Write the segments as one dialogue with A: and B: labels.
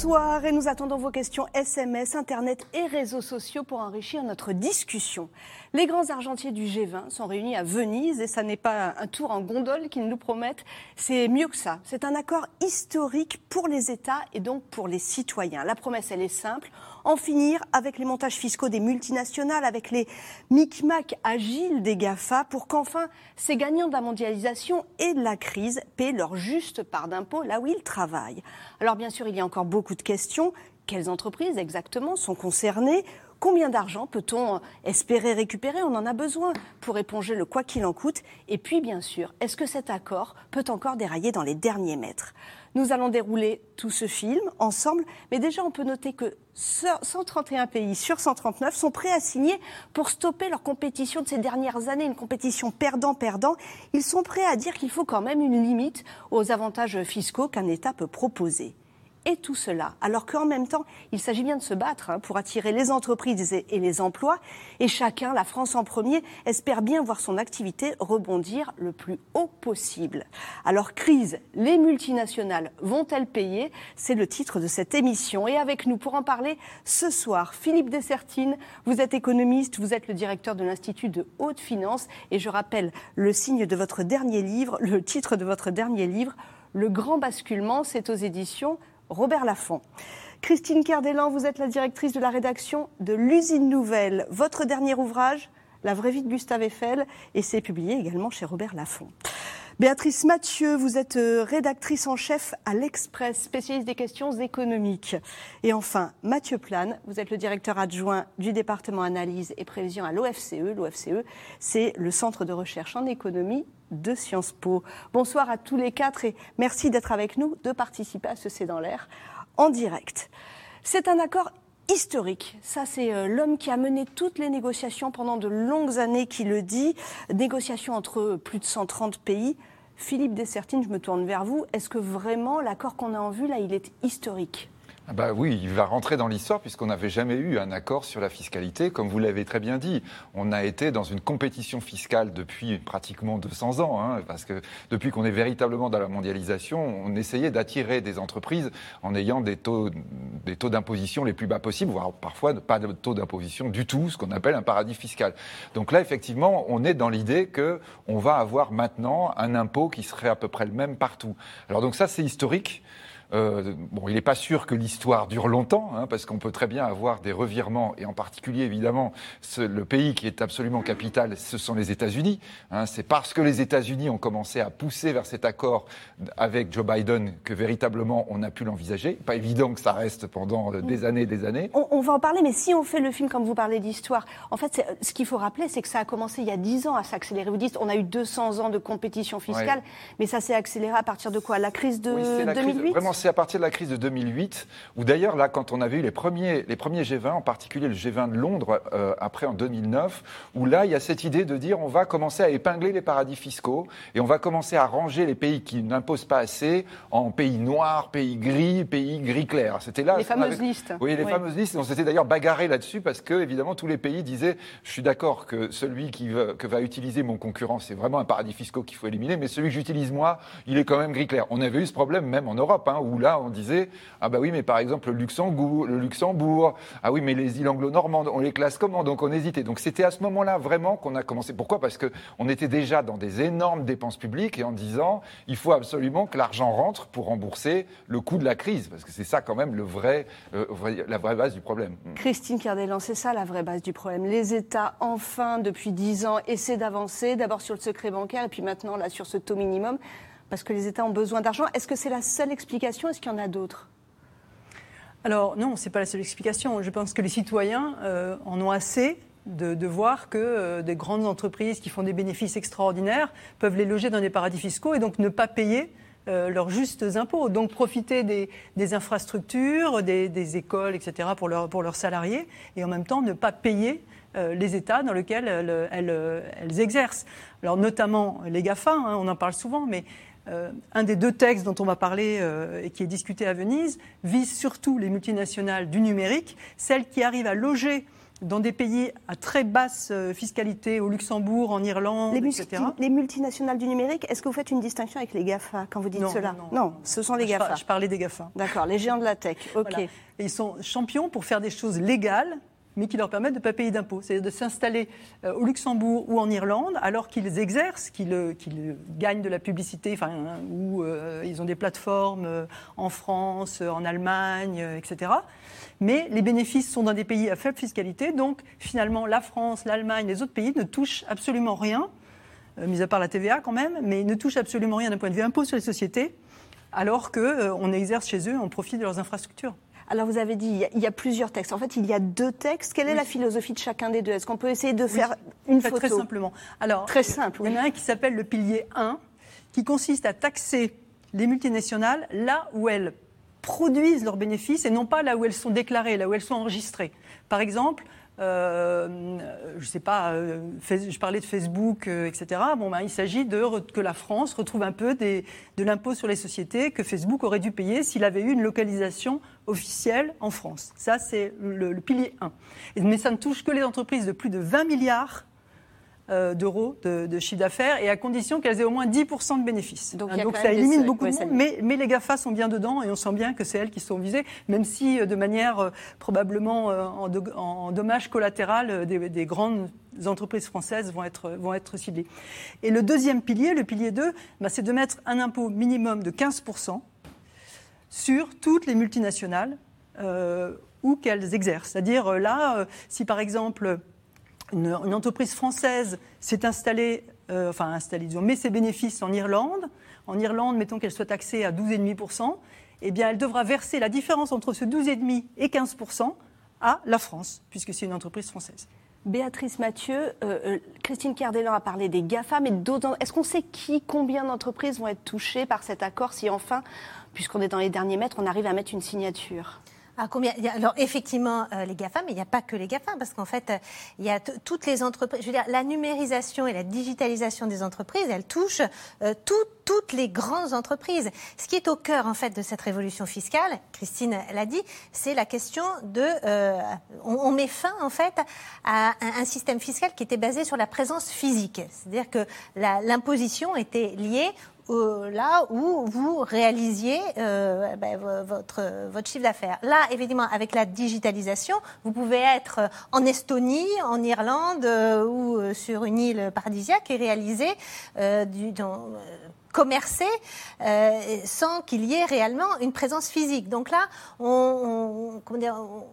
A: Bonsoir et nous attendons vos questions SMS, Internet et réseaux sociaux pour enrichir notre discussion. Les grands argentiers du G20 sont réunis à Venise et ça n'est pas un tour en gondole qu'ils nous promettent, c'est mieux que ça. C'est un accord historique pour les États et donc pour les citoyens. La promesse, elle est simple en finir avec les montages fiscaux des multinationales, avec les micmacs agiles des GAFA, pour qu'enfin ces gagnants de la mondialisation et de la crise paient leur juste part d'impôts là où ils travaillent. Alors bien sûr, il y a encore beaucoup de questions. Quelles entreprises exactement sont concernées? Combien d'argent peut-on espérer récupérer? On en a besoin pour éponger le quoi qu'il en coûte. Et puis, bien sûr, est-ce que cet accord peut encore dérailler dans les derniers mètres? Nous allons dérouler tout ce film ensemble, mais déjà on peut noter que 131 pays sur 139 sont prêts à signer pour stopper leur compétition de ces dernières années, une compétition perdant-perdant. Ils sont prêts à dire qu'il faut quand même une limite aux avantages fiscaux qu'un État peut proposer et tout cela, alors qu'en même temps, il s'agit bien de se battre hein, pour attirer les entreprises et les emplois, et chacun, la France en premier, espère bien voir son activité rebondir le plus haut possible. Alors, crise, les multinationales vont-elles payer? C'est le titre de cette émission. Et avec nous pour en parler ce soir, Philippe Dessertine, vous êtes économiste, vous êtes le directeur de l'Institut de haute finance, et je rappelle le signe de votre dernier livre, le titre de votre dernier livre, Le grand basculement, c'est aux éditions Robert Laffont. Christine Cardellan, vous êtes la directrice de la rédaction de l'Usine Nouvelle. Votre dernier ouvrage, La vraie vie de Gustave Eiffel, et c'est publié également chez Robert Laffont. Béatrice Mathieu, vous êtes euh, rédactrice en chef à l'Express, spécialiste des questions économiques. Et enfin, Mathieu Plane, vous êtes le directeur adjoint du département analyse et prévision à l'OFCE. L'OFCE, c'est le centre de recherche en économie de Sciences Po. Bonsoir à tous les quatre et merci d'être avec nous, de participer à ce C'est dans l'air en direct. C'est un accord historique. Ça, c'est euh, l'homme qui a mené toutes les négociations pendant de longues années qui le dit. Négociations entre plus de 130 pays. Philippe Dessertine, je me tourne vers vous. Est-ce que vraiment l'accord qu'on a en vue, là, il est historique?
B: Bah oui, il va rentrer dans l'histoire puisqu'on n'avait jamais eu un accord sur la fiscalité. Comme vous l'avez très bien dit, on a été dans une compétition fiscale depuis pratiquement 200 ans, hein, parce que depuis qu'on est véritablement dans la mondialisation, on essayait d'attirer des entreprises en ayant des taux, des taux d'imposition les plus bas possibles, voire parfois pas de taux d'imposition du tout, ce qu'on appelle un paradis fiscal. Donc là, effectivement, on est dans l'idée que on va avoir maintenant un impôt qui serait à peu près le même partout. Alors donc ça, c'est historique. Euh, bon, il n'est pas sûr que l'histoire dure longtemps, hein, parce qu'on peut très bien avoir des revirements, et en particulier, évidemment, le pays qui est absolument capital, ce sont les États-Unis. Hein. C'est parce que les États-Unis ont commencé à pousser vers cet accord avec Joe Biden que véritablement on a pu l'envisager. Pas évident que ça reste pendant euh, des années et des années.
A: On, va en parler, mais si on fait le film comme vous parlez d'histoire, en fait, ce qu'il faut rappeler, c'est que ça a commencé il y a 10 ans à s'accélérer. Vous dites, on a eu 200 ans de compétition fiscale, mais ça s'est accéléré à partir de quoi? La crise de 2008
B: c'est à partir de la crise de 2008, où d'ailleurs, là, quand on avait eu les premiers, les premiers G20, en particulier le G20 de Londres, euh, après en 2009, où là, il y a cette idée de dire on va commencer à épingler les paradis fiscaux et on va commencer à ranger les pays qui n'imposent pas assez en pays noirs, pays gris, pays gris clair.
A: C'était là. Les fameuses listes.
B: Oui, les fameuses listes. On s'était d'ailleurs bagarré là-dessus parce que, évidemment, tous les pays disaient je suis d'accord que celui qui veut, que va utiliser mon concurrent, c'est vraiment un paradis fiscal qu'il faut éliminer, mais celui que j'utilise moi, il est quand même gris clair. On avait eu ce problème même en Europe, hein, où là, on disait Ah, bah oui, mais par exemple, le Luxembourg, ah oui, mais les îles anglo-normandes, on les classe comment? Donc on hésitait. Donc c'était à ce moment-là vraiment qu'on a commencé. Pourquoi? Parce qu'on était déjà dans des énormes dépenses publiques et en disant Il faut absolument que l'argent rentre pour rembourser le coût de la crise. Parce que c'est ça, quand même, le vrai, euh, la vraie base du problème.
A: Mm. Christine Cardellan, c'est ça la vraie base du problème. Les États, enfin, depuis dix ans, essaient d'avancer, d'abord sur le secret bancaire et puis maintenant là sur ce taux minimum parce que les États ont besoin d'argent. Est-ce que c'est la seule explication? Est-ce qu'il y en a d'autres?
C: Alors non, ce n'est pas la seule explication. Je pense que les citoyens euh, en ont assez de, voir que euh, des grandes entreprises qui font des bénéfices extraordinaires peuvent les loger dans des paradis fiscaux et donc ne pas payer euh, leurs justes impôts. Donc profiter des, infrastructures, des, écoles, etc. Pour, leurs salariés et en même temps ne pas payer les États dans lesquels elles, exercent. Alors notamment les GAFA, hein, on en parle souvent, mais euh, un des deux textes dont on va parler euh, et qui est discuté à Venise vise surtout les multinationales du numérique, celles qui arrivent à loger dans des pays à très basse euh, fiscalité, au Luxembourg, en Irlande,
A: les,
C: etc.
A: les multinationales du numérique, est-ce que vous faites une distinction avec les GAFA quand vous dites cela
C: non,
A: ce sont les GAFA.
C: Je parlais des GAFA.
A: D'accord, les géants de la tech. Ok.
C: Et ils sont champions pour faire des choses légales mais qui leur permettent de ne pas payer d'impôts. C'est-à-dire de s'installer euh, au Luxembourg ou en Irlande alors qu'ils exercent, qu'ils euh, gagnent de la publicité, enfin, ou ils ont des plateformes en France, en Allemagne, etc mais les bénéfices sont dans des pays à faible fiscalité, donc finalement la France, l'Allemagne, les autres pays ne touchent absolument rien, euh, mis à part la TVA quand même, mais ne touchent absolument rien d'un point de vue impôt sur les sociétés, alors qu'on euh, exerce chez eux, on profite de leurs infrastructures.
A: Alors vous avez dit, il y, a, plusieurs textes. En fait, il y a deux textes. Quelle est la philosophie de chacun des deux? Est-ce qu'on peut essayer de faire une photo?
C: Très simplement. Alors,
A: très simple.
C: Il y en a un qui s'appelle le pilier 1, qui consiste à taxer les multinationales là où elles produisent leurs bénéfices et non pas là où elles sont déclarées, là où elles sont enregistrées. Par exemple, euh, je sais pas, euh, je parlais de Facebook, euh, etc. Bon, ben, il s'agit de que la France retrouve un peu des, de l'impôt sur les sociétés que Facebook aurait dû payer s'il avait eu une localisation officielle en France. Ça, c'est le, pilier 1. Mais ça ne touche que les entreprises de plus de 20 milliards d'euros de, chiffre d'affaires et à condition qu'elles aient au moins 10% de bénéfices. Donc, hein, ça élimine beaucoup de monde, mais, mais, les GAFA sont bien dedans et on sent bien que c'est elles qui sont visées, même si euh, de manière euh, probablement en, en, dommage collatéral des, grandes entreprises françaises vont être, vont être ciblées. Et le deuxième pilier, le pilier 2, bah, c'est de mettre un impôt minimum de 15% sur toutes les multinationales où qu'elles exercent. C'est-à-dire là, si par exemple une, entreprise française s'est installée, euh, enfin installée, disons, met ses bénéfices en Irlande. En Irlande, mettons qu'elle soit taxée à 12,5%, eh bien, elle devra verser la différence entre ce 12,5% et 15% à la France, puisque c'est une entreprise française.
A: Béatrice Mathieu, euh, euh, Christine Cardellan a parlé des GAFA, mais d'autres. Est-ce qu'on sait qui, combien d'entreprises vont être touchées par cet accord si enfin, puisqu'on est dans les derniers mètres, on arrive à mettre une signature?
D: Ah, Alors effectivement, euh, les GAFA, mais il n'y a pas que les GAFA, parce qu'en fait, euh, il y a toutes les entreprises. Je veux dire, la numérisation et la digitalisation des entreprises, elles touchent euh, toutes les grandes entreprises. Ce qui est au cœur en fait de cette révolution fiscale, Christine l'a dit, c'est la question de, on, met fin en fait à un, un, système fiscal qui était basé sur la présence physique, c'est-à-dire que l'imposition était liée là où vous réalisiez euh, ben, votre, votre chiffre d'affaires. Là, évidemment, avec la digitalisation, vous pouvez être en Estonie, en Irlande euh, ou sur une île paradisiaque et réaliser euh, du, commercer sans qu'il y ait réellement une présence physique. Donc là, on, on on,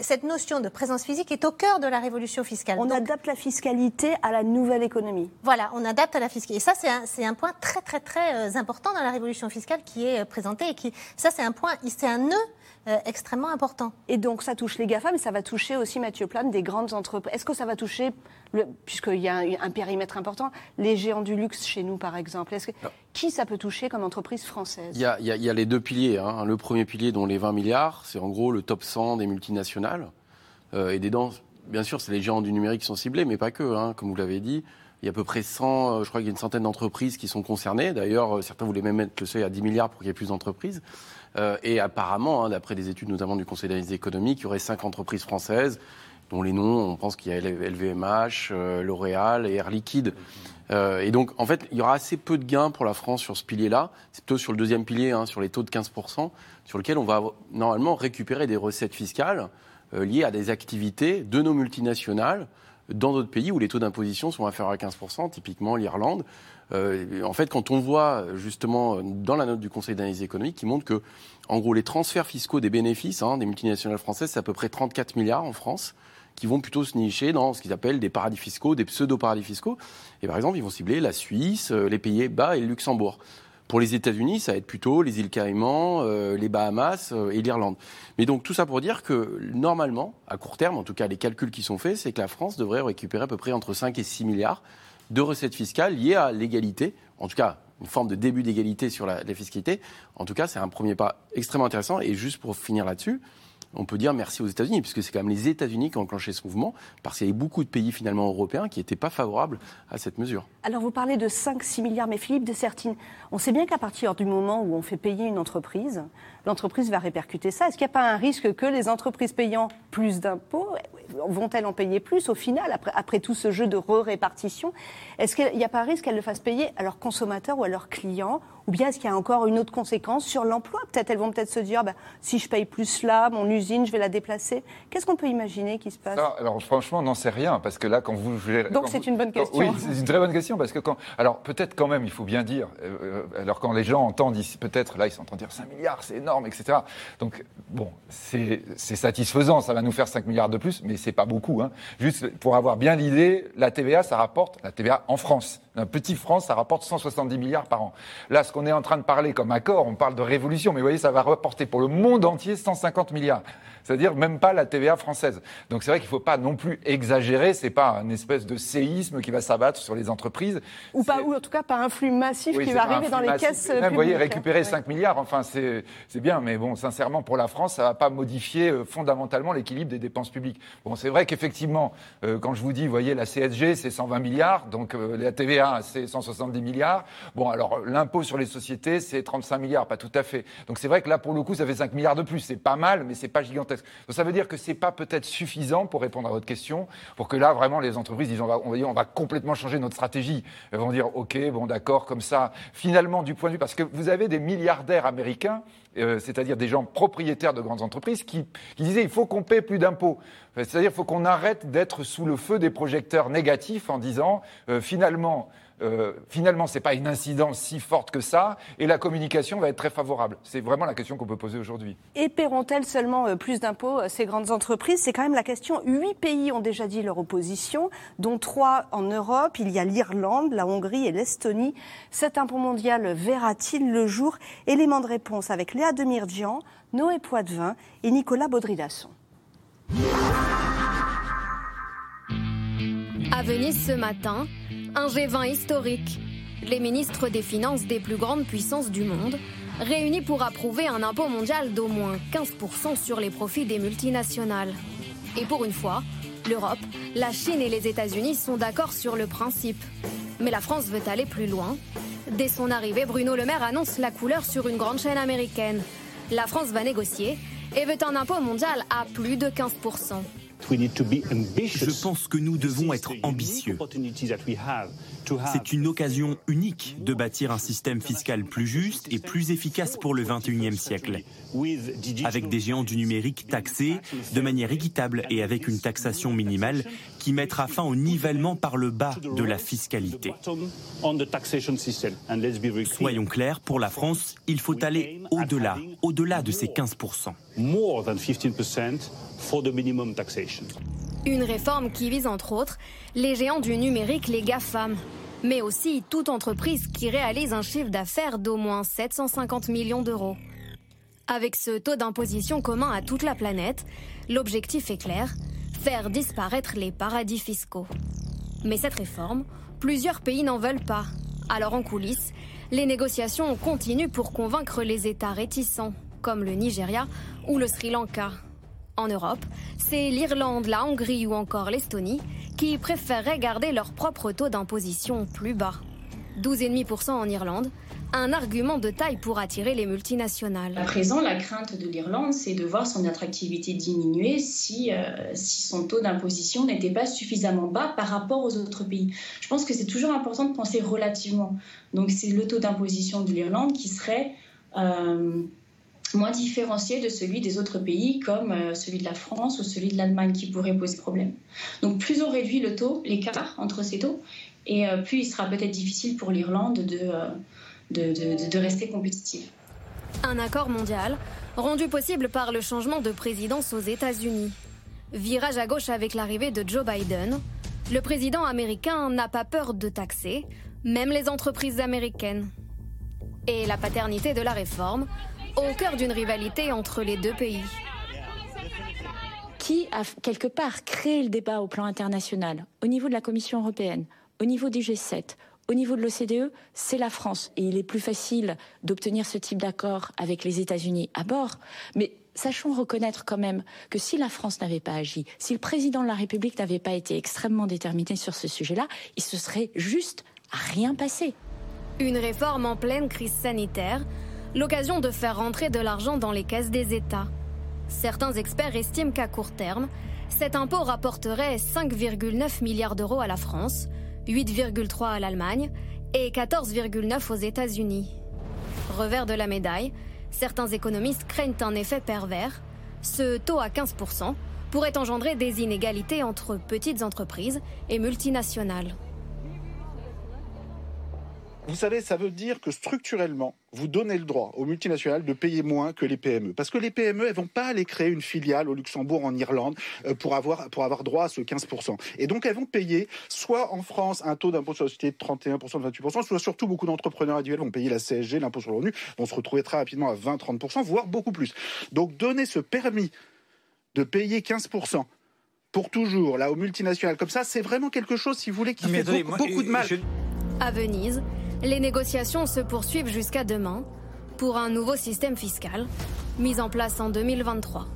D: cette notion de présence physique est au cœur de la révolution fiscale.
A: On adapte la fiscalité à la nouvelle économie.
D: Voilà, on adapte à la fiscalité. Et ça, c'est un, point très, très, très euh, important dans la révolution fiscale qui est euh, présenté. Et qui, ça, c'est un point, c'est un nœud euh, extrêmement important.
A: Et donc ça touche les GAFA, mais ça va toucher aussi, Mathieu Plane, des grandes entreprises. Est-ce que ça va toucher, puisqu'il y a un, périmètre important, les géants du luxe chez nous, par exemple? Que, Qui ça peut toucher comme entreprise française?
E: Il y, a, les deux piliers. Hein. Le premier pilier, dont les 20 milliards, c'est en gros le top 100 des multinationales. Euh, et des dents, bien sûr, c'est les géants du numérique qui sont ciblés, mais pas que, hein, comme vous l'avez dit. Il y a à peu près 100, euh, je crois qu'il y a une centaine d'entreprises qui sont concernées. D'ailleurs, certains voulaient même mettre le seuil à 10 milliards pour qu'il y ait plus d'entreprises. Euh, et apparemment, hein, d'après des études notamment du Conseil d'analyse économique, il y aurait cinq entreprises françaises dont les noms, on pense qu'il y a LVMH, euh, L'Oréal et Air Liquide. Euh, et donc, en fait, il y aura assez peu de gains pour la France sur ce pilier-là. C'est plutôt sur le deuxième pilier, hein, sur les taux de 15%, sur lequel on va normalement récupérer des recettes fiscales liées à des activités de nos multinationales dans d'autres pays où les taux d'imposition sont inférieurs à 15%, typiquement l'Irlande. Euh, en fait, quand on voit justement dans la note du Conseil d'analyse économique qui montre que, en gros, les transferts fiscaux des bénéfices hein, des multinationales françaises, c'est à peu près 34 milliards en France qui vont plutôt se nicher dans ce qu'ils appellent des paradis fiscaux, des pseudo-paradis fiscaux. Et par exemple, ils vont cibler la Suisse, euh, les Pays-Bas et le Luxembourg. Pour les États-Unis, ça va être plutôt les îles Caïmans, euh, les Bahamas et l'Irlande. Mais donc tout ça pour dire que normalement, à court terme, en tout cas les calculs qui sont faits, c'est que la France devrait récupérer à peu près entre 5 et 6 milliards de recettes fiscales liées à l'égalité, en tout cas une forme de début d'égalité sur la, fiscalité. En tout cas, c'est un premier pas extrêmement intéressant. Et juste pour finir là-dessus, on peut dire merci aux États-Unis, puisque c'est quand même les États-Unis qui ont enclenché ce mouvement, parce qu'il y avait beaucoup de pays finalement européens qui n'étaient pas favorables à cette mesure.
A: Alors vous parlez de 5-6 milliards, mais Philippe de Sertine, on sait bien qu'à partir du moment où on fait payer une entreprise, l'entreprise va répercuter ça. Est-ce qu'il n'y a pas un risque que les entreprises payant plus d'impôts, vont-elles en payer plus au final, après, après tout ce jeu de re-répartition? Est-ce qu'il n'y a pas un risque qu'elles le fassent payer à leurs consommateurs ou à leurs clients Ou bien est-ce qu'il y a encore une autre conséquence sur l'emploi? Peut-être elles vont peut-être se dire, bah, si je paye plus là, mon usine, je vais la déplacer. Qu'est-ce qu'on peut imaginer qui se passe?
B: Alors franchement, on n'en sait rien, parce que là, quand vous...
A: Donc c'est une bonne question.
B: oui, c'est une très bonne question, parce que quand... Alors peut-être quand même, il faut bien dire, euh, alors quand les gens entendent, peut-être, là, ils s'entendent dire 5 milliards, c'est énorme, etc. Donc, bon, c'est satisfaisant, ça va nous faire 5 milliards de plus, mais c'est pas beaucoup. Hein. Juste pour avoir bien l'idée, la TVA, ça rapporte, la TVA en France, un petit France, ça rapporte 170 milliards par an. Là, ce qu'on est en train de parler comme accord, on parle de révolution, mais vous voyez, ça va rapporter pour le monde entier 150 milliards. C'est-à-dire même pas la TVA française. Donc c'est vrai qu'il ne faut pas non plus exagérer, c'est pas un espèce de séisme qui va s'abattre sur les entreprises.
A: Ou, pas, ou en tout cas pas un flux massif qui va arriver dans les caisses
B: Même, Vous voyez, récupérer 5 milliards, enfin c'est bien, mais bon, sincèrement, pour la France, ça ne va pas modifier euh, fondamentalement l'équilibre des dépenses publiques. Bon, c'est vrai qu'effectivement, euh, quand je vous dis, vous voyez, la CSG, c'est 120 milliards, donc euh, la TVA, c'est 170 milliards. Bon, alors l'impôt sur les sociétés, c'est 35 milliards, pas tout à fait. Donc c'est vrai que là, pour le coup, ça fait 5 milliards de plus. C'est pas mal, mais c'est pas gigantesque. Donc ça veut dire que c'est pas peut-être suffisant pour répondre à votre question, pour que là, vraiment, les entreprises disent, on va, complètement changer notre stratégie. Elles vont dire, OK, bon, d'accord, comme ça. Finalement, du point de vue, parce que vous avez des milliardaires américains euh, c'est-à-dire des gens propriétaires de grandes entreprises, qui, disaient il faut qu'on paie plus d'impôts. C'est-à-dire qu'il faut qu'on arrête d'être sous le feu des projecteurs négatifs en disant euh, finalement euh, finalement, ce n'est pas une incidence si forte que ça, et la communication va être très favorable. C'est vraiment la question qu'on peut poser aujourd'hui.
A: Et paieront-elles seulement euh, plus d'impôts, euh, ces grandes entreprises? C'est quand même la question. Huit pays ont déjà dit leur opposition, dont trois en Europe. Il y a l'Irlande, la Hongrie et l'Estonie. Cet impôt mondial verra-t-il le jour? Élément de réponse avec Léa Demirjian, Noé Poitvin et Nicolas Baudry-Dasson.
F: À Venise ce matin, un G20 historique. Les ministres des Finances des plus grandes puissances du monde réunis pour approuver un impôt mondial d'au moins 15% sur les profits des multinationales. Et pour une fois, l'Europe, la Chine et les États-Unis sont d'accord sur le principe. Mais la France veut aller plus loin. Dès son arrivée, Bruno Le Maire annonce la couleur sur une grande chaîne américaine. La France va négocier et veut un impôt mondial à plus de 15%.
G: Je pense que nous devons être ambitieux. C'est une occasion unique de bâtir un système fiscal plus juste et plus efficace pour le 21e siècle, avec des géants du numérique taxés de manière équitable et avec une taxation minimale qui mettra fin au nivellement par le bas de la fiscalité. Soyons clairs, pour la France, il faut aller au-delà, au-delà de ces 15%.
F: Une réforme qui vise entre autres les géants du numérique, les GAFAM, mais aussi toute entreprise qui réalise un chiffre d'affaires d'au moins 750 millions d'euros. Avec ce taux d'imposition commun à toute la planète, l'objectif est clair, faire disparaître les paradis fiscaux. Mais cette réforme, plusieurs pays n'en veulent pas. Alors en coulisses, les négociations continuent pour convaincre les États réticents, comme le Nigeria ou le Sri Lanka. En Europe, c'est l'Irlande, la Hongrie ou encore l'Estonie qui préféreraient garder leur propre taux d'imposition plus bas. 12,5% en Irlande, un argument de taille pour attirer les multinationales.
H: À présent, la crainte de l'Irlande, c'est de voir son attractivité diminuer si, euh, si son taux d'imposition n'était pas suffisamment bas par rapport aux autres pays. Je pense que c'est toujours important de penser relativement. Donc c'est le taux d'imposition de l'Irlande qui serait... Euh, moins différencié de celui des autres pays comme euh, celui de la France ou celui de l'Allemagne qui pourrait poser problème. Donc plus on réduit le taux, l'écart entre ces taux, et euh, plus il sera peut-être difficile pour l'Irlande euh, de, de, de, rester compétitive.
F: Un accord mondial rendu possible par le changement de présidence aux États-Unis. Virage à gauche avec l'arrivée de Joe Biden, le président américain n'a pas peur de taxer, même les entreprises américaines. Et la paternité de la réforme au cœur d'une rivalité entre les deux pays.
I: Qui a quelque part créé le débat au plan international, au niveau de la Commission européenne, au niveau du G7, au niveau de l'OCDE, c'est la France. Et il est plus facile d'obtenir ce type d'accord avec les États-Unis à bord. Mais sachons reconnaître quand même que si la France n'avait pas agi, si le président de la République n'avait pas été extrêmement déterminé sur ce sujet-là, il se serait juste rien passé.
F: Une réforme en pleine crise sanitaire, l'occasion de faire rentrer de l'argent dans les caisses des États. Certains experts estiment qu'à court terme, cet impôt rapporterait 5,9 milliards d'euros à la France, 8,3 à l'Allemagne et 14,9 aux États-Unis. Revers de la médaille, certains économistes craignent un effet pervers. Ce taux à 15% pourrait engendrer des inégalités entre petites entreprises et multinationales.
J: Vous savez, ça veut dire que structurellement, vous donnez le droit aux multinationales de payer moins que les PME. Parce que les PME, elles vont pas aller créer une filiale au Luxembourg, en Irlande, euh, pour avoir, pour avoir droit à ce 15%. Et donc, elles vont payer soit en France un taux d'impôt sur la société de 31%, de 28%, soit surtout beaucoup d'entrepreneurs individuels vont payer la CSG, l'impôt sur le revenu, vont se retrouver très rapidement à 20-30%, voire beaucoup plus. Donc, donner ce permis de payer 15% pour toujours, là, aux multinationales comme ça, c'est vraiment quelque chose, si vous voulez, qui fait beaucoup, de mal.
F: À Venise, les négociations se poursuivent jusqu'à demain pour un nouveau système fiscal mis en place en 2023.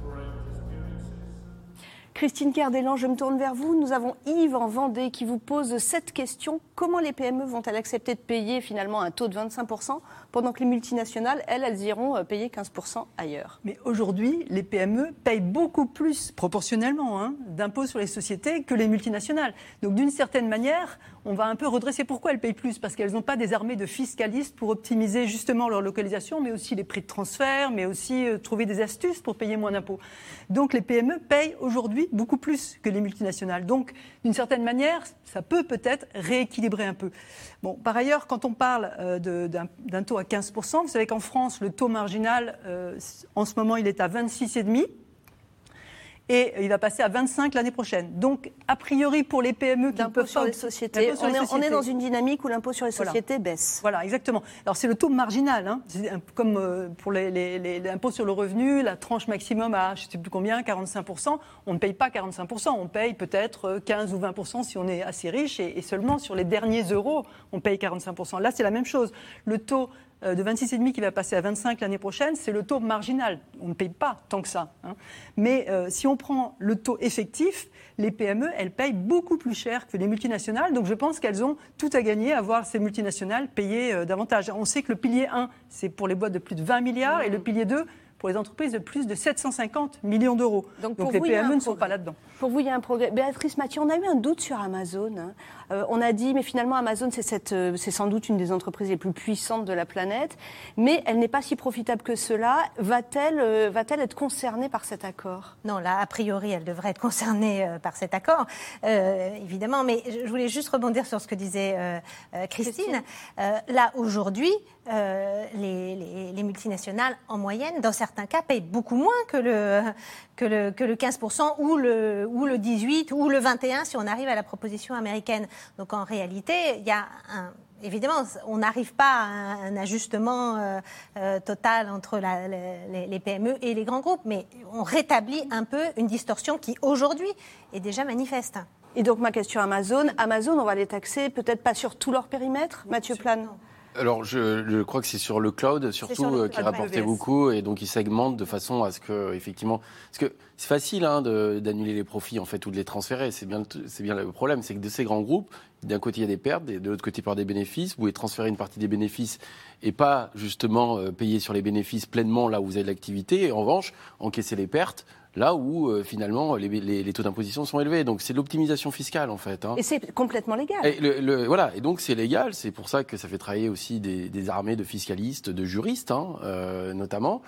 A: Christine Kerdelan, je me tourne vers vous. Nous avons Yves en Vendée qui vous pose cette question. Comment les PME vont-elles accepter de payer finalement un taux de 25% pendant que les multinationales, elles, elles iront euh, payer 15% ailleurs
C: Mais aujourd'hui, les PME payent beaucoup plus proportionnellement hein, d'impôts sur les sociétés que les multinationales. Donc d'une certaine manière, on va un peu redresser. Pourquoi elles payent plus? Parce qu'elles n'ont pas des armées de fiscalistes pour optimiser justement leur localisation, mais aussi les prix de transfert, mais aussi euh, trouver des astuces pour payer moins d'impôts. Donc les PME payent aujourd'hui beaucoup plus que les multinationales. Donc d'une certaine manière, ça peut peut-être rééquilibrer un peu. Bon, par ailleurs, quand on parle euh, d'un taux à 15%, vous savez qu'en France, le taux marginal, euh, en ce moment, il est à 26,5% et il va passer à 25 l'année prochaine. Donc, a priori, pour les PME
A: qui peuvent sur les sociétés, on, est, on, est, dans une dynamique où l'impôt sur les sociétés baisse.
C: Voilà, exactement. Alors, c'est le taux marginal, hein. comme euh, pour l'impôt sur le revenu, la tranche maximum à, je ne sais plus combien, 45%. On ne paye pas 45%, on paye peut-être 15 ou 20% si on est assez riche, et, et seulement sur les derniers euros, on paye 45%. Là, c'est la même chose. Le taux euh, de 26,5 qui va passer à 25 l'année prochaine, c'est le taux marginal. On ne paye pas tant que ça. Hein. Mais euh, si on prend le taux effectif, les PME, elles payent beaucoup plus cher que les multinationales. Donc je pense qu'elles ont tout à gagner à voir ces multinationales payer euh, davantage. On sait que le pilier 1, c'est pour les boîtes de plus de 20 milliards, et le pilier 2, pour les entreprises de plus de 750 millions d'euros. Donc, les PME ne sont pas là-dedans.
A: Pour vous, il y a un progrès. Béatrice Mathieu, on a eu un doute sur Amazon. Euh, on a dit, mais finalement, Amazon, euh, c'est sans doute une des entreprises les plus puissantes de la planète, mais elle n'est pas si profitable que cela. Va-t-elle euh, va être concernée par cet accord?
D: Non, là, a priori, elle devrait être concernée par cet accord, évidemment. Mais je voulais juste rebondir sur ce que disait Christine. là, aujourd'hui, les, les, multinationales, en moyenne, dans certains cas, payent beaucoup moins que le, que le, que le 15% ou le, ou le 18% ou le 21% si on arrive à la proposition américaine. Donc en réalité, il y a un, évidemment, on n'arrive pas à un, ajustement euh, euh, total entre les, PME et les grands groupes, mais on rétablit un peu une distorsion qui aujourd'hui est déjà manifeste.
A: Et donc ma question Amazon, Amazon, on va les taxer peut-être pas sur tout leur périmètre, Mathieu Plane
E: alors, je, crois que c'est sur le cloud, surtout, euh, qui rapportait beaucoup, et donc ils segmentent de façon à ce que, effectivement, parce que c'est facile hein, d'annuler les profits, en fait, ou de les transférer. C'est bien, c'est bien le problème, c'est que de ces grands groupes, d'un côté il y a des pertes, et de l'autre côté par des bénéfices. Vous pouvez transférer une partie des bénéfices et pas justement euh, payer sur les bénéfices pleinement là où vous avez de l'activité, et en revanche encaisser les pertes là où euh, finalement les, taux d'imposition sont élevés. Donc c'est l'optimisation fiscale en fait. Hein.
A: Et c'est complètement légal.
E: Et le, voilà, et donc c'est légal. C'est pour ça que ça fait travailler aussi des, armées de fiscalistes, de juristes hein, euh, notamment.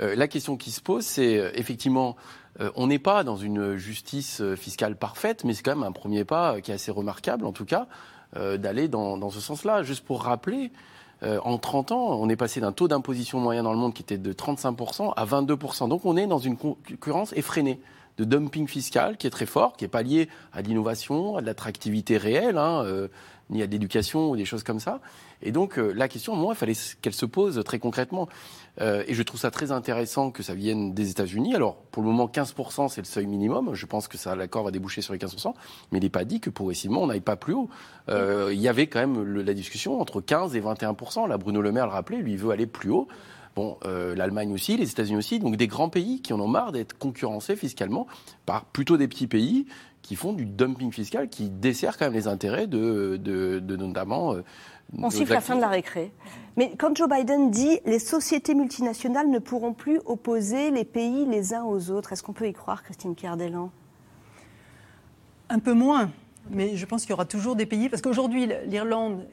E: Euh, la question qui se pose, c'est effectivement, on n'est pas dans une justice fiscale parfaite, mais c'est quand même un premier pas qui est assez remarquable en tout cas d'aller dans, dans, ce sens-là. Juste pour rappeler. Euh, en 30 ans, on est passé d'un taux d'imposition moyen dans le monde qui était de 35% à 22%. Donc on est dans une concurrence effrénée de dumping fiscal qui est très fort, qui n'est pas lié à l'innovation, à de l'attractivité réelle, hein, euh, ni à l'éducation ou des choses comme ça. Et donc euh, la question, moi, il fallait qu'elle se pose très concrètement. Euh, et je trouve ça très intéressant que ça vienne des États-Unis. Alors, pour le moment, 15%, c'est le seuil minimum. Je pense que ça, l'accord va déboucher sur les 15%. Mais il n'est pas dit que progressivement, on n'aille pas plus haut. Il y avait quand même la discussion entre 15 et 21%. Là, Bruno Le Maire le rappelait, lui, il veut aller plus haut. Bon, euh, l'Allemagne aussi, les États-Unis aussi, donc des grands pays qui en ont marre d'être concurrencés fiscalement par plutôt des petits pays qui font du dumping fiscal, qui dessert quand même les intérêts de, de, de notamment. Euh,
A: On siffle la fin de la récré. Mais quand Joe Biden dit les sociétés multinationales ne pourront plus opposer les pays les uns aux autres, est-ce qu'on peut y croire, Christine Cardellan
C: Un peu moins. Mais je pense qu'il y aura toujours des pays, parce qu'aujourd'hui, l'Irlande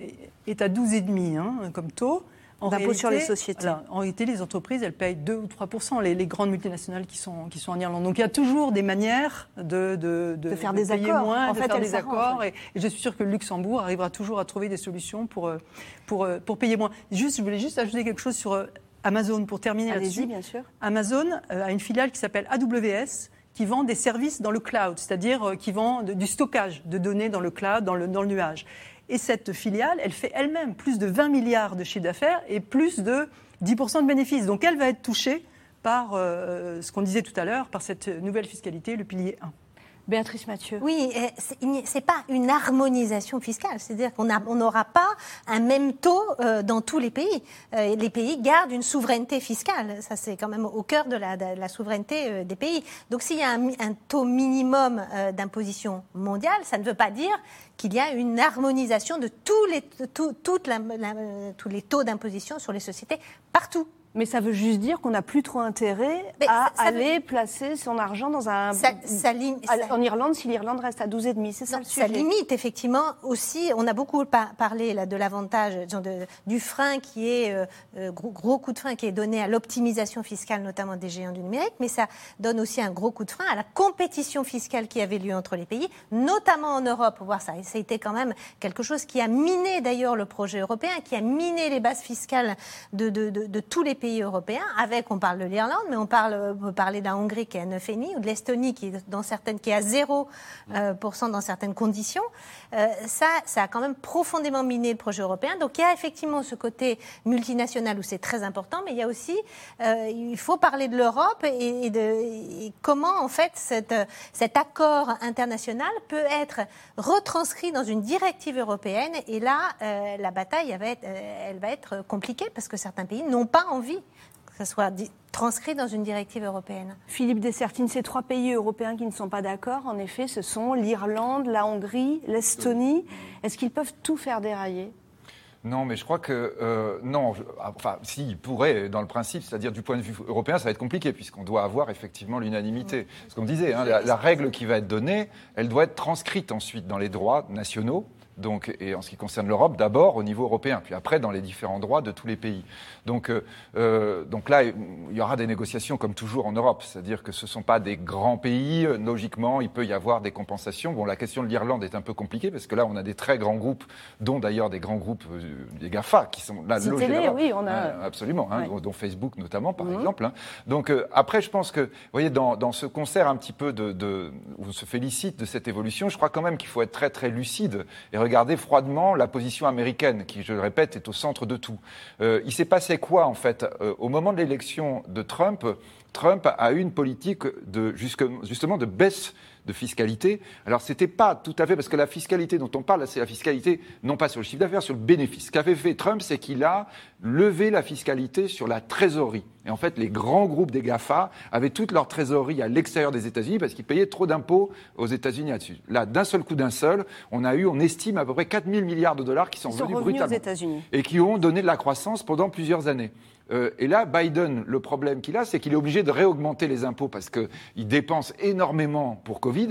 C: est à 12,5 hein, comme taux.
A: D'impôt sur les sociétés.
C: en réalité, les entreprises, elles payent 2 ou 3 les, les, grandes multinationales qui sont, qui sont en Irlande. Donc il y a toujours des manières de, de,
A: de, faire des accords.
C: moins,
A: en
C: de
A: fait,
C: faire des accords. Et, je suis sûre que le Luxembourg arrivera toujours à trouver des solutions pour, euh, pour, euh, pour payer moins. Juste, je voulais juste ajouter quelque chose sur euh, Amazon pour terminer là-dessus.
A: bien sûr.
C: Amazon a une filiale qui s'appelle AWS qui vend des services dans le cloud, c'est-à-dire qui vend du stockage de données dans le cloud, dans le, dans le nuage. Et cette filiale, elle fait elle-même plus de 20 milliards de chiffre d'affaires et plus de 10% de bénéfices. Donc elle va être touchée par euh, ce qu'on disait tout à l'heure, par cette nouvelle fiscalité, le pilier 1.
A: Béatrice Mathieu.
D: Oui, ce n'est pas une harmonisation fiscale, c'est-à-dire qu'on n'aura pas un même taux euh, dans tous les pays. Euh, les pays gardent une souveraineté fiscale, ça c'est quand même au cœur de la, souveraineté des pays. Donc s'il y a un, taux minimum d'imposition mondiale, ça ne veut pas dire qu'il y a une harmonisation de tous les, toutes tous les taux d'imposition sur les sociétés partout.
A: Mais ça veut juste dire qu'on n'a plus trop intérêt à aller placer son argent dans un. Ça, en Irlande, si l'Irlande reste à 12,5, c'est ça le sujet.
D: Ça limite effectivement aussi. On a beaucoup parlé là, de l'avantage du frein qui est euh, euh, gros, gros, coup de frein qui est donné à l'optimisation fiscale, notamment des géants du numérique, mais ça donne aussi un gros coup de frein à la compétition fiscale qui avait lieu entre les pays, notamment en Europe. Voir ça, ça a été quand même quelque chose qui a miné d'ailleurs le projet européen, qui a miné les bases fiscales de, de, de, de tous les pays européens, avec, on parle de l'Irlande, mais on, parle, peut parler de la Hongrie qui est à 9,5 ou de l'Estonie qui est, dans certaines, qui est à 0% euh, dans certaines conditions. Euh, ça, ça a quand même profondément miné le projet européen. Donc il y a effectivement ce côté multinational où c'est très important, mais il y a aussi, euh, il faut parler de l'Europe et, de comment en fait cet accord international peut être retranscrit dans une directive européenne. Et là, la bataille va, être, elle va être compliquée parce que certains pays n'ont pas envie que ce soit transcrit dans une directive européenne.
A: Philippe Dessertine, ces trois pays européens qui ne sont pas d'accord, en effet, ce sont l'Irlande, la Hongrie, l'Estonie. Est-ce qu'ils peuvent tout faire dérailler?
B: Non, mais je crois que euh, non. Enfin, s'ils pourraient, dans le principe, c'est-à-dire du point de vue européen, ça va être compliqué puisqu'on doit avoir effectivement l'unanimité. Ce qu'on disait, hein, la, règle qui va être donnée, elle doit être transcrite ensuite dans les droits nationaux donc, et en ce qui concerne l'Europe, d'abord au niveau européen, puis après dans les différents droits de tous les pays. Donc, euh, euh, donc là, il y aura des négociations comme toujours en Europe, c'est-à-dire que ce ne sont pas des grands pays. Logiquement, il peut y avoir des compensations. Bon, la question de l'Irlande est un peu compliquée parce que là, on a des très grands groupes, dont d'ailleurs des grands groupes, euh, des GAFA, qui sont là
A: logés oui, on a...
B: absolument, hein, dont Facebook notamment, par mhm. exemple. Hein. Donc après, je pense que, vous voyez, dans, dans ce concert un petit peu de, de, où on se félicite de cette évolution, je crois quand même qu'il faut être très très lucide et regarder froidement la position américaine, qui, je le répète, est au centre de tout. Euh, il s'est passé quoi, en fait euh, Au moment de l'élection de Trump, Trump a eu une politique de, justement de baisse de fiscalité. Alors, ce n'était pas tout à fait, parce que la fiscalité dont on parle, c'est la fiscalité non pas sur le chiffre d'affaires, sur le bénéfice. Ce qu'avait fait Trump, c'est qu'il a levé la fiscalité sur la trésorerie. Et en fait, les grands groupes des GAFA avaient toute leur trésorerie à l'extérieur des États-Unis parce qu'ils payaient trop d'impôts aux États-Unis là-dessus. Là, d'un seul coup, d'un seul, on a eu, on estime à peu près 4 000 milliards de dollars qui sont, venus brutalement.
A: Aux États-Unis.
B: Et qui ont donné de la croissance pendant plusieurs années. Euh, et là, Biden, le problème qu'il a, c'est qu'il est obligé de réaugmenter les impôts parce qu'il dépense énormément pour Covid.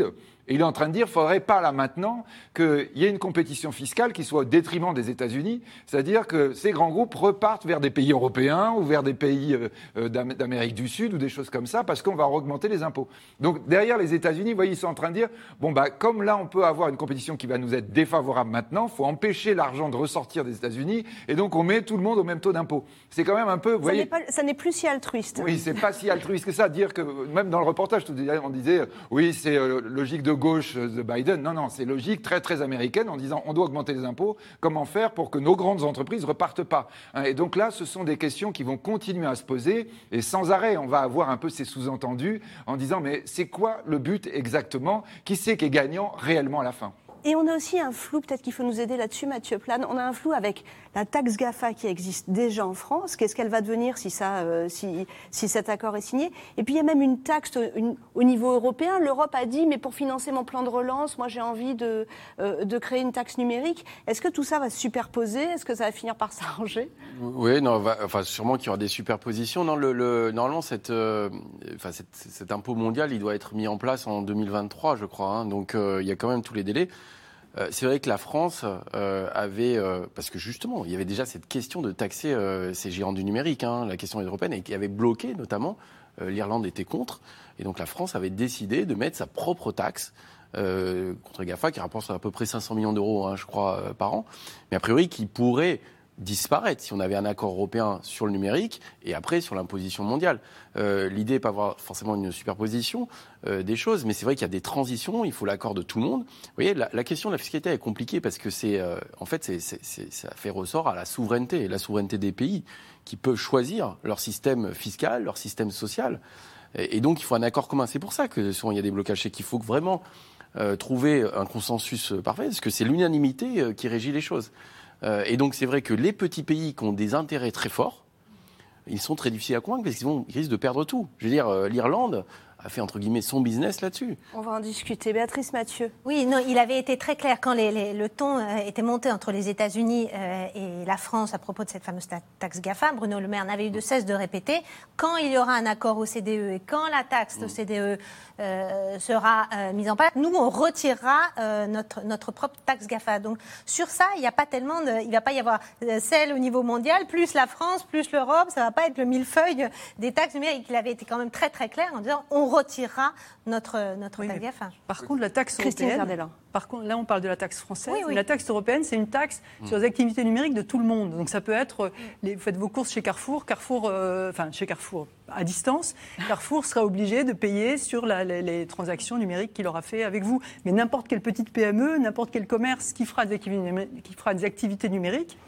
B: Et il est en train de dire, faudrait pas là maintenant qu'il y ait une compétition fiscale qui soit au détriment des États-Unis, c'est-à-dire que ces grands groupes repartent vers des pays européens ou vers des pays euh, euh, d'Amérique du Sud ou des choses comme ça, parce qu'on va augmenter les impôts. Donc derrière les États-Unis, vous voyez, ils sont en train de dire, bon bah comme là on peut avoir une compétition qui va nous être défavorable maintenant, il faut empêcher l'argent de ressortir des États-Unis, et donc on met tout le monde au même taux d'impôt. C'est quand même un peu, vous ça voyez,
A: ça n'est plus si altruiste.
B: Oui, c'est pas si altruiste que ça. Dire que même dans le reportage, on disait, oui, c'est euh, logique de gauche de Biden. Non, non, c'est logique, très très américaine, en disant on doit augmenter les impôts. Comment faire pour que nos grandes entreprises repartent pas hein, Et donc là, ce sont des questions qui vont continuer à se poser et sans arrêt, on va avoir un peu ces sous-entendus en disant mais c'est quoi le but exactement? Qui c'est qui est gagnant réellement à la fin?
A: Et on a aussi un flou, peut-être qu'il faut nous aider là-dessus, Mathieu Plane. On a un flou avec la taxe GAFA qui existe déjà en France. Qu'est-ce qu'elle va devenir si, ça, euh, si, si, cet accord est signé? Et puis il y a même une taxe au niveau européen. L'Europe a dit, mais pour financer mon plan de relance, moi j'ai envie de, euh, de créer une taxe numérique. Est-ce que tout ça va se superposer? Est-ce que ça va finir par s'arranger?
E: Oui, non, enfin, sûrement qu'il y aura des superpositions. Non, le, normalement, cette, euh, enfin, cet impôt mondial, il doit être mis en place en 2023, je crois. Hein. donc il y a quand même tous les délais. Euh, c'est vrai que la France euh, avait, euh, parce que justement, il y avait déjà cette question de taxer ces géants du numérique, hein, la question européenne, et qui avait bloqué notamment, l'Irlande était contre, et donc la France avait décidé de mettre sa propre taxe contre GAFA, qui rapporte à peu près 500 millions d'euros, hein, je crois, par an, mais a priori qui pourrait disparaître si on avait un accord européen sur le numérique et après sur l'imposition mondiale. Euh, L'idée n'est pas avoir forcément une superposition euh, des choses, mais c'est vrai qu'il y a des transitions, il faut l'accord de tout le monde. Vous voyez, la, la, question de la fiscalité est compliquée parce que c'est, euh, en fait, c'est, ça fait ressort à la souveraineté, la souveraineté des pays qui peuvent choisir leur système fiscal, leur système social. Et, donc, il faut un accord commun. C'est pour ça que souvent il y a des blocages, c'est qu'il faut vraiment euh, trouver un consensus parfait, parce que c'est l'unanimité euh, qui régit les choses. Euh, et donc c'est vrai que les petits pays qui ont des intérêts très forts, ils sont très difficiles à convaincre parce qu'ils risquent de perdre tout. Je veux dire, euh, l'Irlande, a fait entre guillemets son business là-dessus.
A: On va en discuter. Béatrice Mathieu.
D: Oui, non, il avait été très clair quand le ton euh, était monté entre les États-Unis euh, et la France à propos de cette fameuse taxe GAFA. Bruno Le Maire n'avait eu de cesse de répéter quand il y aura un accord au CDE et quand la taxe au CDE euh, sera mise en place, nous on retirera notre notre propre taxe GAFA. Donc sur ça, il n'y a pas tellement de, il va pas y avoir celle au niveau mondial plus la France plus l'Europe. Ça va pas être le millefeuille des taxes numériques. Il avait été quand même très très clair en disant on retirera notre, notre taxe
C: Par contre, la taxe européenne. Par contre, là, on parle de la taxe française. La taxe européenne, c'est une taxe mm. sur les activités numériques de tout le monde. Donc, ça peut être, les, vous faites vos courses chez Carrefour, Carrefour, euh, enfin, chez Carrefour, à distance, Carrefour sera obligé de payer sur les, transactions numériques qu'il aura fait avec vous. Mais n'importe quelle petite PME, n'importe quel commerce qui fera des qui fera des activités numériques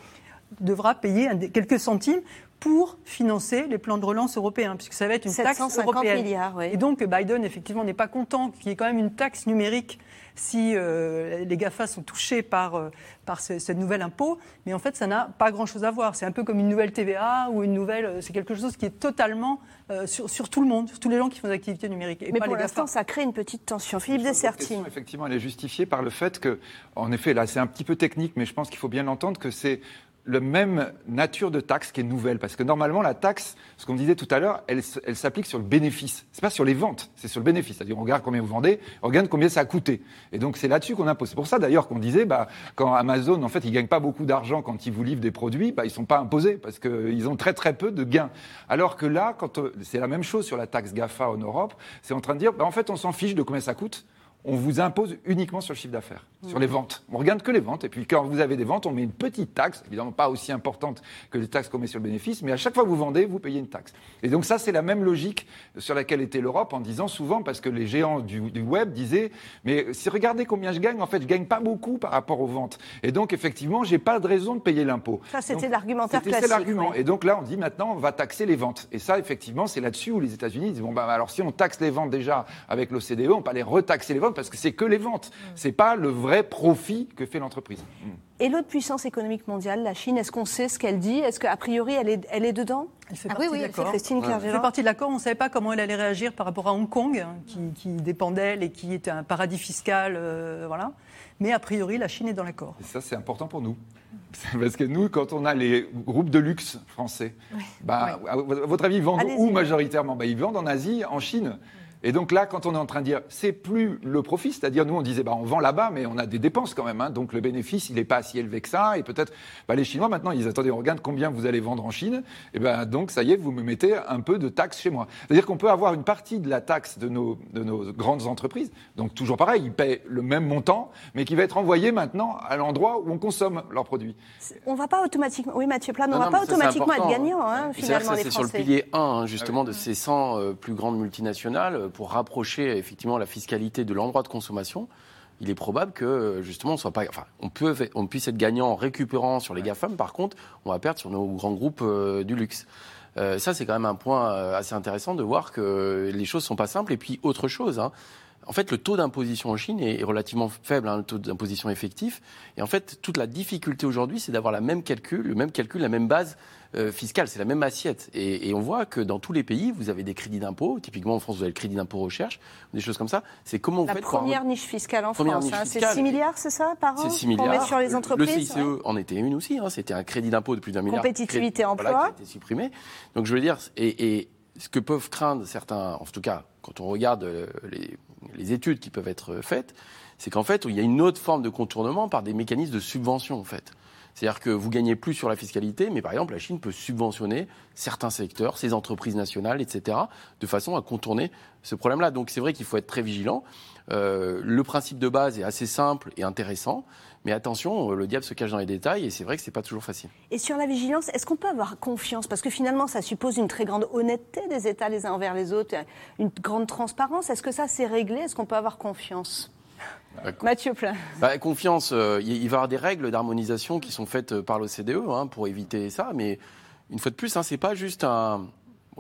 C: devra payer quelques centimes pour financer les plans de relance européens, puisque ça va être une taxe européenne.
A: Milliards, oui.
C: Et donc Biden, effectivement, n'est pas content qu'il y ait quand même une taxe numérique si euh, les GAFA sont touchés par, euh, par ce, ce, nouvel impôt. Mais en fait, ça n'a pas grand-chose à voir. C'est un peu comme une nouvelle TVA ou une nouvelle. Euh, c'est quelque chose qui est totalement sur, sur, tout le monde, sur tous les gens qui font des activités numériques.
A: Et Mais pour l'instant, ça crée une petite tension. Philippe Dessertine.
B: Effectivement, elle est justifiée par le fait que, en effet, là, c'est un petit peu technique, mais je pense qu'il faut bien l'entendre que c'est la même nature de taxe qui est nouvelle. Parce que normalement, la taxe, ce qu'on disait tout à l'heure, elle, s'applique sur le bénéfice. C'est pas sur les ventes, c'est sur le bénéfice. C'est-à-dire, on regarde combien vous vendez, on regarde combien ça a coûté. Et donc, c'est là-dessus qu'on impose. C'est pour ça, d'ailleurs, qu'on disait, bah, quand Amazon, en fait, ils gagnent pas beaucoup d'argent quand ils vous livrent des produits, bah, ils sont pas imposés parce qu'ils ont très, très peu de gains. Alors que là, quand euh, c'est la même chose sur la taxe GAFA en Europe, c'est en train de dire, bah, en fait, on s'en fiche de combien ça coûte on vous impose uniquement sur le chiffre d'affaires, sur les ventes. On regarde que les ventes, et puis quand vous avez des ventes, on met une petite taxe, évidemment pas aussi importante que les taxes qu'on met sur le bénéfice, mais à chaque fois que vous vendez, vous payez une taxe. Et donc ça, c'est la même logique sur laquelle était l'Europe, en disant souvent, parce que les géants du, web disaient, mais si regardez combien je gagne, en fait, je gagne pas beaucoup par rapport aux ventes. Et donc, effectivement, j'ai pas de raison de payer l'impôt.
A: Ça, c'était l'argumentaire classique.
B: C'était l'argument. Et donc là, on dit maintenant, on va taxer les ventes. Et ça, effectivement, c'est là-dessus où les États-Unis disent, bon, bah, alors si on taxe les ventes déjà avec l'OCDE, on peut aller retaxer les ventes parce que c'est que les ventes. Ce C'est pas le vrai profit que fait l'entreprise.
A: Et l'autre puissance économique mondiale, la Chine, est-ce qu'on sait ce qu'elle dit? Est-ce qu'a priori elle est, elle est dedans?
C: Elle fait ah partie oui, oui, de l'accord. Elle fait partie de l'accord. On ne savait pas comment elle allait réagir par rapport à Hong Kong, hein, qui, dépend d'elle et qui est un paradis fiscal, euh, voilà. Mais a priori, la Chine est dans l'accord.
B: Et ça, c'est important pour nous. Parce que nous, quand on a les groupes de luxe français, bah, à votre avis, ils vendent où majoritairement? Bah, Ils vendent en Asie, en Chine. Et donc là, quand on est en train de dire, c'est plus le profit, c'est-à-dire nous on disait, bah, on vend là-bas, mais on a des dépenses quand même, hein, donc le bénéfice il n'est pas si élevé que ça, et peut-être, bah, les Chinois maintenant ils attendez, on regarde combien vous allez vendre en Chine, et ben donc ça y est, vous me mettez un peu de taxe chez moi. C'est-à-dire qu'on peut avoir une partie de la taxe de nos, de nos grandes entreprises, donc toujours pareil, ils paient le même montant, mais qui va être envoyé maintenant à l'endroit où on consomme leurs produits.
A: On va pas automatiquement, oui Mathieu Plan, on va pas automatiquement être gagnant, hein, finalement.
E: C'est sur le pilier 1 hein, justement de ces 100 euh, plus grandes multinationales pour rapprocher effectivement la fiscalité de l'endroit de consommation, il est probable que justement on soit pas, enfin, on peut, on puisse être gagnant en récupérant sur les GAFAM. Par contre, on va perdre sur nos grands groupes euh, du luxe. Euh, ça, c'est quand même un point euh, assez intéressant de voir que les choses sont pas simples. Et puis autre chose. Hein, en fait, le taux d'imposition en Chine est relativement faible, hein, le taux d'imposition effectif. Et en fait, toute la difficulté aujourd'hui, c'est d'avoir la même calcul, le même calcul, la même base euh, fiscale, c'est la même assiette. Et, on voit que dans tous les pays, vous avez des crédits d'impôt. Typiquement, en France, vous avez le crédit d'impôt recherche, des choses comme ça. C'est comment vous
A: la
E: faites
A: première niche fiscale en France. Hein. c'est 6 milliards, c'est ça, par an
E: C'est 6 milliards.
A: sur les entreprises.
E: Le CICE en était une aussi. Hein. C'était un crédit d'impôt de plus d'un milliard.
A: Compétitivité emploi.
E: Voilà, qui a été supprimé. Donc, je veux dire, et, et ce que peuvent craindre certains, en tout cas, quand on regarde euh, les, les études qui peuvent être faites, c'est qu'en fait, il y a une autre forme de contournement par des mécanismes de subvention, en fait. C'est-à-dire que vous gagnez plus sur la fiscalité, mais par exemple, la Chine peut subventionner certains secteurs, ses entreprises nationales, etc., de façon à contourner ce problème-là. Donc c'est vrai qu'il faut être très vigilant. Euh, le principe de base est assez simple et intéressant, mais attention, le diable se cache dans les détails et c'est vrai que ce n'est pas toujours facile.
A: Et sur la vigilance, est-ce qu'on peut avoir confiance? Parce que finalement, ça suppose une très grande honnêteté des États les uns envers les autres, une grande transparence. Est-ce que ça, c'est réglé? Est-ce qu'on peut avoir confiance? Bah, Mathieu Plein.
E: Bah, confiance, euh, il va y avoir des règles d'harmonisation qui sont faites euh, par l'OCDE hein, pour éviter ça, mais une fois de plus, hein, c'est pas juste un.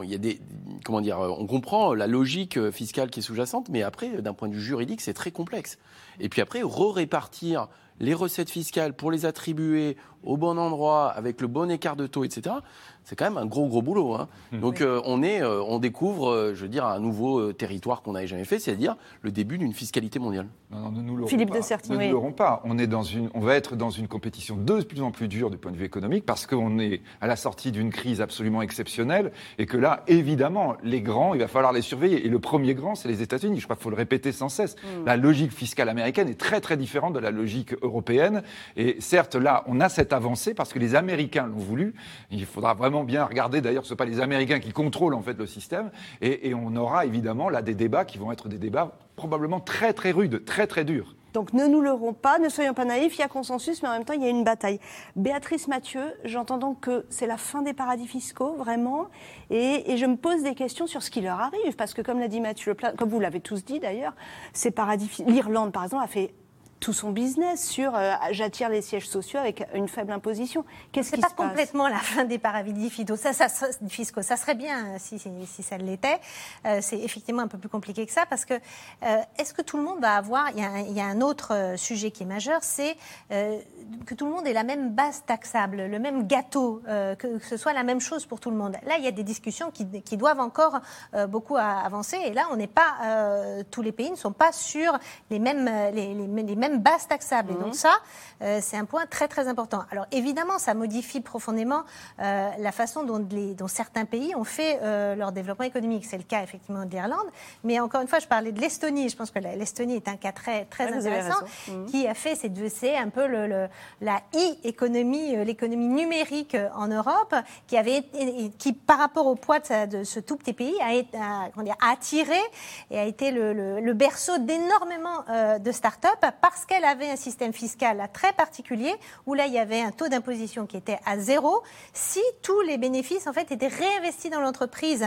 E: Il y a des, comment dire, on comprend la logique euh, fiscale qui est sous-jacente, mais après, d'un point de vue juridique, c'est très complexe. Et puis après, re-répartir les recettes fiscales pour les attribuer au bon endroit, avec le bon écart de taux, etc., c'est quand même un gros, gros boulot. Hein. Donc euh, on, est, euh, on découvre, euh, je veux dire, un nouveau territoire qu'on n'avait jamais fait, c'est-à-dire le début d'une fiscalité mondiale.
B: Non, non, nous Philippe de Certigny. Nous ne l'aurons pas. On, est dans une, on va être dans une compétition de plus en plus dure du point de vue économique parce qu'on est à la sortie d'une crise absolument exceptionnelle et que là, évidemment, les grands, il va falloir les surveiller. Et le premier grand, c'est les États-Unis. Je crois qu'il faut le répéter sans cesse. Mmh. La logique fiscale américaine est très, très différente de la logique européenne. Et certes, là, on a cette avancée parce que les Américains l'ont voulu. Il faudra vraiment bien regarder d'ailleurs ce ne sont pas les Américains qui contrôlent en fait le système. Et, on aura évidemment là des débats qui vont être des débats probablement très très rudes, très très durs.
A: Donc ne nous leurrons pas, ne soyons pas naïfs, il y a consensus, mais en même temps il y a une bataille. Béatrice Mathieu, j'entends donc que c'est la fin des paradis fiscaux, vraiment, et, je me pose des questions sur ce qui leur arrive, parce que comme l'a dit Mathieu, comme vous l'avez tous dit d'ailleurs, l'Irlande par exemple a fait tout son business sur euh, j'attire les sièges sociaux avec une faible imposition.
D: Qu'est-ce qui pas complètement la fin des paradis fiscaux. Ça, ça, fiscaux. ça serait bien euh, si, si, ça l'était. Euh, c'est effectivement un peu plus compliqué que ça parce que est-ce que tout le monde va avoir il y, a il y a un, autre sujet qui est majeur, c'est que tout le monde ait la même base taxable, le même gâteau, que, ce soit la même chose pour tout le monde. Là, il y a des discussions qui, qui doivent encore beaucoup avancer et là, on n'est pas tous les pays ne sont pas sur les mêmes les, les, les mêmes base taxable. Et donc mhm. ça, euh, c'est un point très très important. Alors évidemment, ça modifie profondément euh, la façon dont, les, dont, certains pays ont fait euh, leur développement économique. C'est le cas effectivement de l'Irlande. Mais encore une fois, je parlais de l'Estonie. Je pense que l'Estonie est un cas très, très intéressant mhm. qui a fait, c'est un peu le, la e-économie, l'économie numérique en Europe, qui, avait, qui par rapport au poids de, ce tout petit pays a, a, attiré et a été le, le berceau d'énormément de start-up parce parce qu'elle avait un système fiscal très particulier, où là, il y avait un taux d'imposition qui était à zéro, si tous les bénéfices, en fait, étaient réinvestis dans l'entreprise.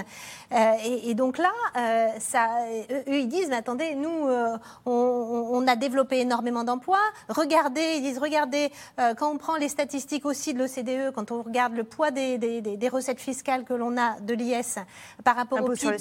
D: Euh, et, donc là, euh, ça, eux, ils disent, mais attendez, nous, euh, on, a développé énormément d'emplois. Regardez, ils disent, regardez, quand on prend les statistiques aussi de l'OCDE, quand on regarde le poids des, des, recettes fiscales que l'on a de l'IS par rapport au PIB,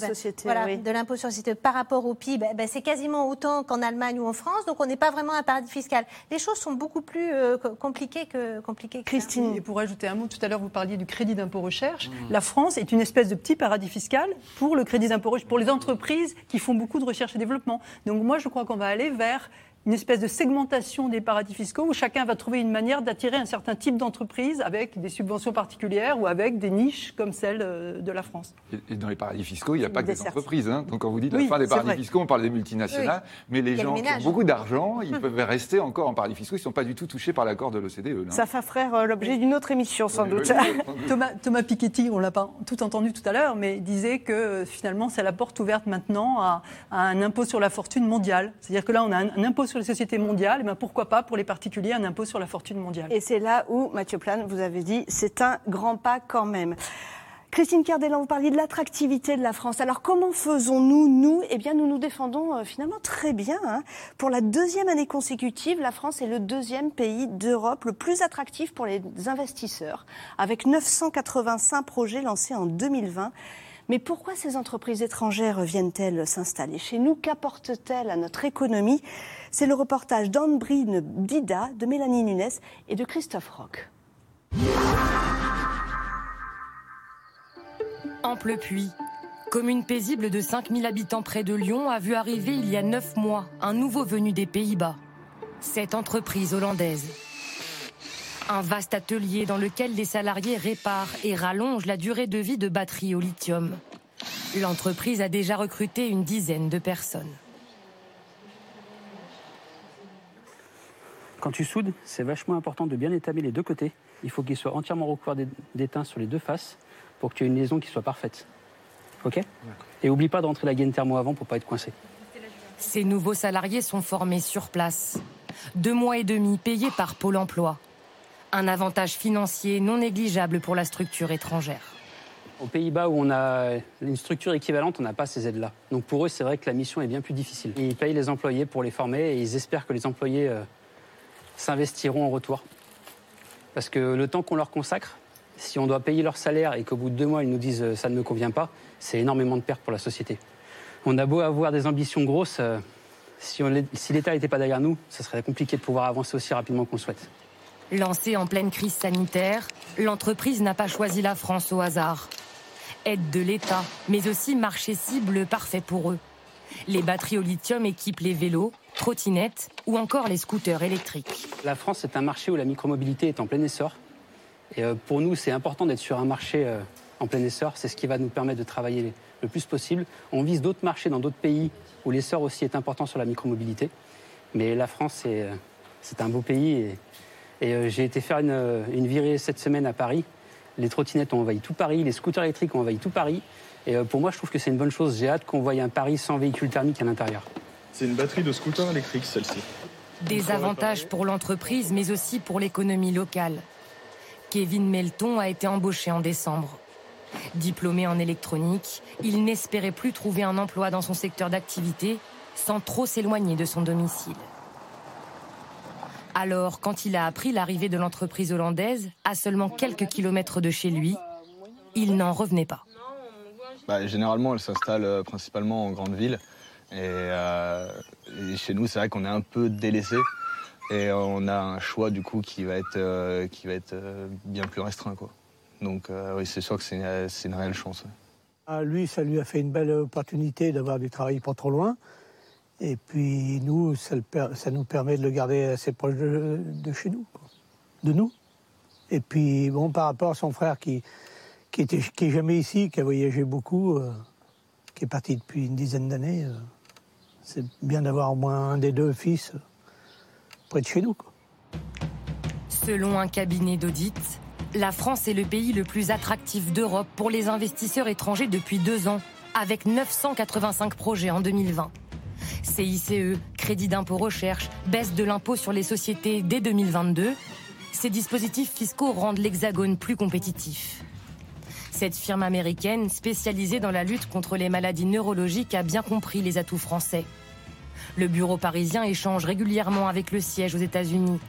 D: de l'impôt sur les sociétés par rapport au PIB, ben, c'est quasiment autant qu'en Allemagne ou en France. Donc on n'est pas vraiment paradis fiscal. Les choses sont beaucoup plus euh, compliquées que compliquées.
C: Christine, et pour ajouter un mot, tout à l'heure vous parliez du crédit d'impôt recherche. Mmh. La France est une espèce de petit paradis fiscal pour le crédit d'impôt recherche, pour les entreprises qui font beaucoup de recherche et développement. Donc moi, je crois qu'on va aller vers une espèce de segmentation des paradis fiscaux où chacun va trouver une manière d'attirer un certain type d'entreprise avec des subventions particulières ou avec des niches comme celle euh, de la France.
B: Et dans les paradis fiscaux, il n'y a pas que des entreprises. Hein. Donc quand vous dites la fin des paradis fiscaux, on parle des multinationales, mais les gens qui ont beaucoup d'argent, ils peuvent rester encore en paradis fiscaux, ils ne sont pas du tout touchés par l'accord de l'OCDE.
A: Ça fait frère euh, l'objet d'une autre émission sans doute.
C: Thomas, Thomas, Piketty, on l'a pas tout entendu tout à l'heure, mais disait que finalement c'est la porte ouverte maintenant à, un impôt sur la fortune mondiale. C'est-à-dire que là on a un, un impôt sur les sociétés mondiales, et eh ben, pourquoi pas pour les particuliers un impôt sur la fortune mondiale
A: Et c'est là où, Mathieu Plane, vous avez dit, c'est un grand pas quand même. Christine Cardellan, vous parliez de l'attractivité de la France. Alors comment faisons-nous, nous? Eh bien, nous nous défendons euh, finalement très bien. Hein. Pour la deuxième année consécutive, la France est le deuxième pays d'Europe le plus attractif pour les investisseurs, avec 985 projets lancés en 2020. Mais pourquoi ces entreprises étrangères viennent-elles s'installer chez nous Qu'apportent-elles à notre économie C'est le reportage d'Anne-Brine Dida, de Mélanie Nunes et de Christophe Roch.
K: Ample pluie. Commune paisible de 5000 habitants près de Lyon a vu arriver il y a 9 mois un nouveau venu des Pays-Bas. Cette entreprise hollandaise. Un vaste atelier dans lequel les salariés réparent et rallongent la durée de vie de batteries au lithium. L'entreprise a déjà recruté une dizaine de personnes.
L: Quand tu soudes, c'est vachement important de bien étamer les deux côtés. Il faut qu'il soit entièrement recouvert d'étain sur les deux faces pour que tu aies une liaison qui soit parfaite. Ok? Et oublie pas de rentrer la gaine thermo avant pour pas être coincé.
K: Ces nouveaux salariés sont formés sur place. Deux mois et demi payés par Pôle emploi. Un avantage financier non négligeable pour la structure étrangère.
L: Aux Pays-Bas, où on a une structure équivalente, on n'a pas ces aides-là. Donc pour eux, c'est vrai que la mission est bien plus difficile. Ils payent les employés pour les former et ils espèrent que les employés euh, s'investiront en retour. Parce que le temps qu'on leur consacre, si on doit payer leur salaire et qu'au bout de deux mois, ils nous disent euh, ça ne me convient pas, c'est énormément de pertes pour la société. On a beau avoir des ambitions grosses, euh, si, si l'État n'était pas derrière nous, ce serait compliqué de pouvoir avancer aussi rapidement qu'on souhaite.
K: Lancée en pleine crise sanitaire, l'entreprise n'a pas choisi la France au hasard. Aide de l'État, mais aussi marché cible parfait pour eux. Les batteries au lithium équipent les vélos, trottinettes ou encore les scooters électriques.
L: La France est un marché où la micromobilité est en plein essor. Et euh, pour nous, c'est important d'être sur un marché euh, en plein essor. C'est ce qui va nous permettre de travailler le plus possible. On vise d'autres marchés dans d'autres pays où l'essor aussi est important sur la micromobilité. Mais la France, c'est euh, un beau pays. J'ai été faire une, une, virée cette semaine à Paris. Les trottinettes ont envahi tout Paris, les scooters électriques ont envahi tout Paris. Et pour moi, je trouve que c'est une bonne chose. J'ai hâte qu'on voie un Paris sans véhicule thermique à l'intérieur.
M: C'est une batterie de scooter électrique, celle-ci.
K: Des avantages pour l'entreprise, mais aussi pour l'économie locale. Kevin Melton a été embauché en décembre. Diplômé en électronique, il n'espérait plus trouver un emploi dans son secteur d'activité sans trop s'éloigner de son domicile. Alors, quand il a appris l'arrivée de l'entreprise hollandaise, à seulement quelques kilomètres de chez lui, il n'en revenait pas.
M: Bah, généralement, elle s'installe euh, principalement en grande ville. Euh, et, chez nous, c'est vrai qu'on est un peu délaissé. Et on a un choix du coup qui va être, euh, qui va être euh, bien plus restreint. Quoi. Donc euh, oui, c'est sûr que c'est une, réelle chance.
N: Ah, lui, ça lui a fait une belle opportunité d'avoir du travail pas trop loin. Et puis nous, ça, nous permet de le garder assez proche de, chez nous, de nous. Et puis bon, par rapport à son frère qui, qui, est jamais ici, qui a voyagé beaucoup, qui est parti depuis une dizaine d'années, c'est bien d'avoir au moins un des deux fils près de chez nous.
K: Selon un cabinet d'audit, la France est le pays le plus attractif d'Europe pour les investisseurs étrangers depuis deux ans, avec 985 projets en 2020. CICE, crédit d'impôt recherche, baisse de l'impôt sur les sociétés dès 2022, ces dispositifs fiscaux rendent l'Hexagone plus compétitif. Cette firme américaine, spécialisée dans la lutte contre les maladies neurologiques, a bien compris les atouts français. Le bureau parisien échange régulièrement avec le siège aux États-Unis.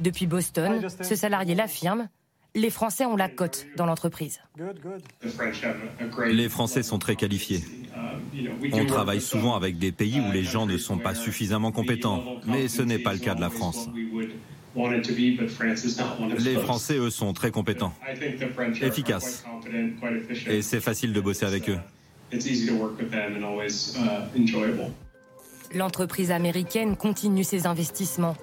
K: Depuis Boston, ce salarié l'affirme, les Français ont la cote dans l'entreprise.
O: Les Français sont très qualifiés. On travaille souvent avec des pays où les gens ne sont pas suffisamment compétents, mais ce n'est pas le cas de la France. Les Français, eux, sont très compétents, efficaces, et c'est facile de bosser avec eux.
K: L'entreprise américaine continue ses investissements.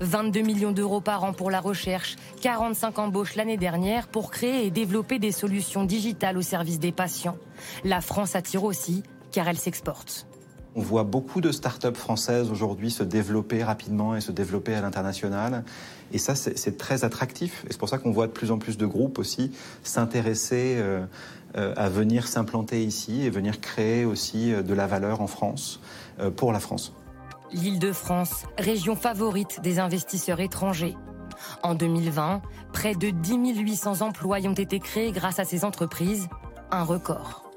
K: 22 millions d'euros par an pour la recherche, 45 embauches l'année dernière pour créer et développer des solutions digitales au service des patients. La France attire aussi car elle s'exporte.
P: On voit beaucoup de start-up françaises aujourd'hui se développer rapidement et se développer à l'international. Et ça, c'est très attractif. Et c'est pour ça qu'on voit de plus en plus de groupes aussi s'intéresser euh, euh, à venir s'implanter ici et venir créer aussi euh, de la valeur en France. Pour la France.
K: L'Île-de-France, région favorite des investisseurs étrangers. En 2020, près de 10 800 emplois ont été créés grâce à ces entreprises, un record.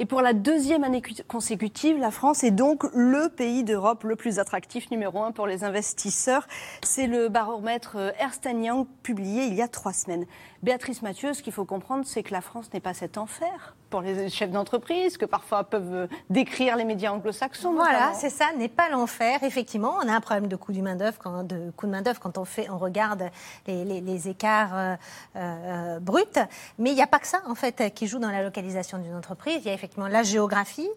A: Et pour la deuxième année consécutive, la France est donc le pays d'Europe le plus attractif numéro un pour les investisseurs. C'est le baromètre Ernst Young publié il y a trois semaines. Béatrice Mathieu, ce qu'il faut comprendre, c'est que la France n'est pas cet enfer pour les chefs d'entreprise que parfois peuvent décrire les médias anglo-saxons.
D: Voilà, c'est ça, n'est pas l'enfer. Effectivement, on a un problème de coût, du main -d'oeuvre quand, de coût de main-d'œuvre quand on, fait, on regarde les, écarts euh, euh, bruts. Mais il n'y a pas que ça, en fait, qui joue dans la localisation d'une entreprise. Il y a effectivement la géographie,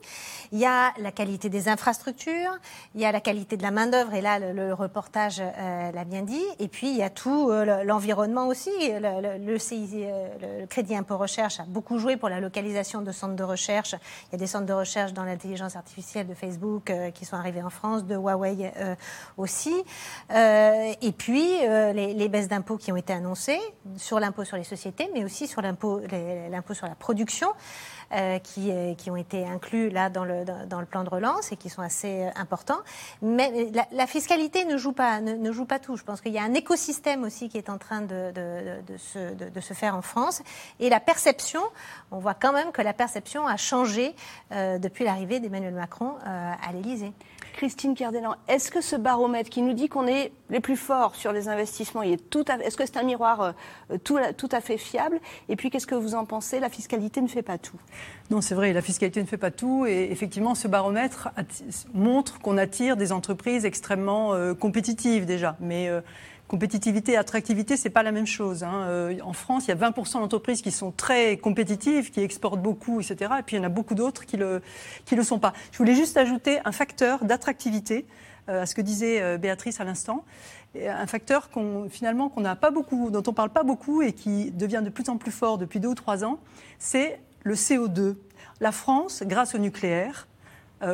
D: il y a la qualité des infrastructures, il y a la qualité de la main-d'œuvre, et là, le, reportage euh, l'a bien dit. Et puis, il y a tout l'environnement aussi. Le, le, le Crédit Impôt Recherche a beaucoup joué pour la localisation de centres de recherche. Il y a des centres de recherche dans l'intelligence artificielle de Facebook euh, qui sont arrivés en France, de Huawei euh, aussi. Euh, et puis, les, baisses d'impôts qui ont été annoncées sur l'impôt sur les sociétés, mais aussi sur l'impôt sur la production. Euh, qui, euh, qui, ont été inclus là dans le, dans, le plan de relance et qui sont assez euh, importants. Mais la, fiscalité ne joue, pas, ne, joue pas tout. Je pense qu'il y a un écosystème aussi qui est en train de, de, de se, de, se, faire en France. Et la perception, on voit quand même que la perception a changé depuis l'arrivée d'Emmanuel Macron à l'Élysée.
A: Christine Cardellan, est-ce que ce baromètre qui nous dit qu'on est les plus forts sur les investissements, est-ce que c'est un miroir euh, tout, tout, à fait fiable? Et puis, qu'est-ce que vous en pensez? La fiscalité ne fait pas tout.
C: Non, c'est vrai, la fiscalité ne fait pas tout. Et effectivement, ce baromètre montre qu'on attire des entreprises extrêmement euh, compétitives déjà. Mais euh, compétitivité et attractivité, c'est pas la même chose. Hein. Euh, en France, il y a 20% d'entreprises qui sont très compétitives, qui exportent beaucoup, etc. Et puis il y en a beaucoup d'autres qui le qui le sont pas. Je voulais juste ajouter un facteur d'attractivité euh, à ce que disait euh, Béatrice à l'instant, un facteur finalement qu'on n'a pas beaucoup, dont on parle pas beaucoup et qui devient de plus en plus fort depuis deux ou trois ans, c'est le CO2. La France, grâce au nucléaire,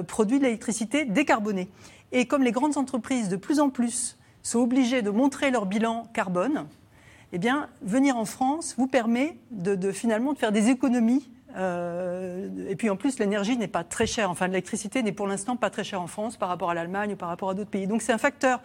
C: produit de l'électricité décarbonée. Et comme les grandes entreprises de plus en plus sont obligés de montrer leur bilan carbone, eh bien, venir en France vous permet de, finalement de faire des économies. Euh, et puis en plus, l'énergie n'est pas très chère. Enfin, l'électricité n'est pour l'instant pas très chère en France par rapport à l'Allemagne ou par rapport à d'autres pays. Donc c'est un facteur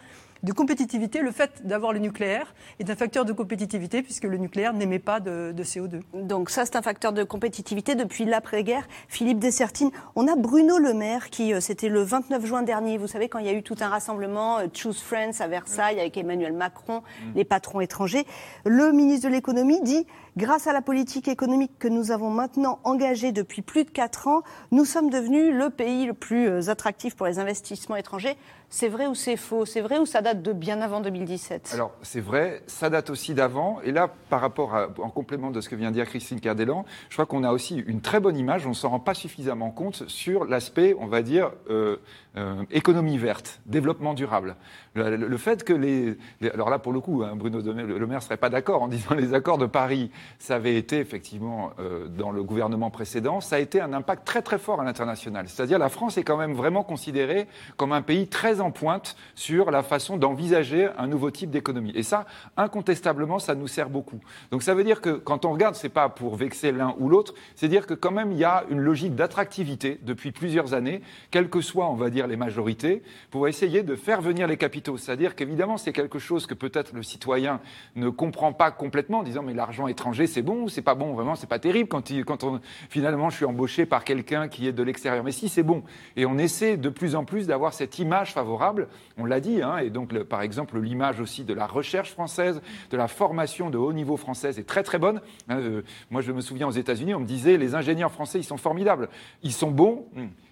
C: de compétitivité, le fait d'avoir le nucléaire est un facteur de compétitivité puisque le nucléaire n'émet pas de, CO2.
A: Donc ça, c'est un facteur de compétitivité depuis l'après-guerre. Philippe Dessertine, on a Bruno Le Maire qui, euh, c'était le 29 juin dernier, vous savez, quand il y a eu tout un rassemblement, euh, Choose Friends à Versailles avec Emmanuel Macron, mm. les patrons étrangers. Le ministre de l'économie dit Grâce à la politique économique que nous avons maintenant engagée depuis plus de quatre ans, nous sommes devenus le pays le plus euh, attractif pour les investissements étrangers. C'est vrai ou c'est faux? C'est vrai ou ça date de bien avant 2017
B: Alors, c'est vrai, ça date aussi d'avant. Et là, par rapport à, en complément de ce que vient dire Christine Cardellan, je crois qu'on a aussi une très bonne image, on ne s'en rend pas suffisamment compte sur l'aspect, on va dire, euh, euh, économie verte, développement durable. Le, fait que les, Alors là, pour le coup, hein, Bruno Le Maire ne serait pas d'accord en disant les accords de Paris ça avait été effectivement euh, dans le gouvernement précédent, ça a été un impact très très fort à l'international. C'est-à-dire la France est quand même vraiment considérée comme un pays très en pointe sur la façon d'envisager un nouveau type d'économie. Et ça, incontestablement, ça nous sert beaucoup. Donc ça veut dire que quand on regarde, c'est pas pour vexer l'un ou l'autre, c'est dire que quand même il y a une logique d'attractivité depuis plusieurs années, quelles que soient, on va dire, les majorités, pour essayer de faire venir les capitaux. C'est-à-dire qu'évidemment, c'est quelque chose que peut-être le citoyen ne comprend pas complètement en disant mais l'argent étranger c'est bon ou c'est pas bon? Vraiment, c'est pas terrible quand, quand finalement je suis embauché par quelqu'un qui est de l'extérieur. Mais si, c'est bon. Et on essaie de plus en plus d'avoir cette image favorable. On l'a dit, hein, et donc par exemple l'image aussi de la recherche française, de la formation de haut niveau française est très très bonne. Hein, euh, moi, je me souviens aux États-Unis, on me disait les ingénieurs français, ils sont formidables. Ils sont bons,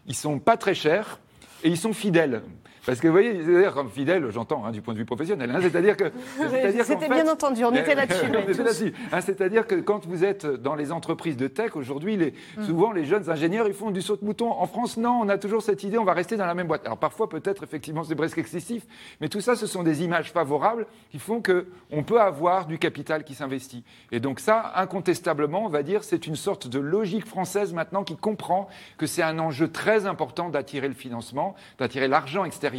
B: ils sont pas très chers et ils sont fidèles. Parce que vous voyez, c'est-à-dire comme fidèle, j'entends hein, du point de vue professionnel, hein, c'est-à-dire que...
A: C'était bien entendu, on était là-dessus.
B: Hein, c'est-à-dire que quand vous êtes dans les entreprises de tech, aujourd'hui, les, mm. souvent les jeunes ingénieurs, ils font du saut de mouton. En France, non, on a toujours cette idée, on va rester dans la même boîte. Alors parfois, peut-être, effectivement, c'est presque excessif, mais tout ça, ce sont des images favorables qui font qu'on peut avoir du capital qui s'investit. Et donc ça, incontestablement, on va dire, c'est une sorte de logique française maintenant qui comprend que c'est un enjeu très important d'attirer le financement, d'attirer l'argent extérieur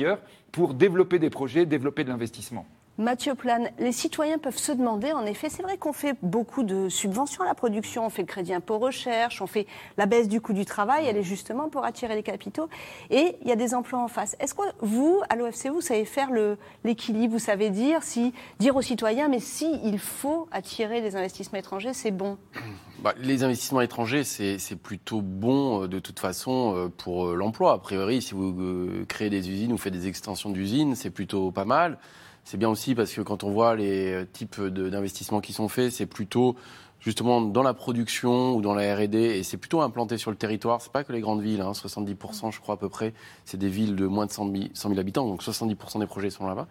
B: pour développer des projets, développer de l'investissement.
A: Mathieu Plane, les citoyens peuvent se demander, en effet, c'est vrai qu'on fait beaucoup de subventions à la production, on fait le crédit impôt recherche, on fait la baisse du coût du travail, elle est justement pour attirer les capitaux, et il y a des emplois en face. Est-ce que vous, à l'OFC, vous savez faire l'équilibre, vous savez dire, si, dire aux citoyens, mais si il faut attirer des investissements étrangers, c'est bon?
E: Bah, Les investissements étrangers, c'est plutôt bon euh, de toute façon euh, pour euh, l'emploi. A priori, si vous créez des usines ou faites des extensions d'usines, c'est plutôt pas mal. C'est bien aussi parce que quand on voit les types d'investissements qui sont faits, c'est plutôt justement dans la production ou dans la R&D et c'est plutôt implanté sur le territoire. C'est pas que les grandes villes, hein, 70% je crois à peu près, c'est des villes de moins de 100 000, habitants, donc 70% des projets sont là-bas.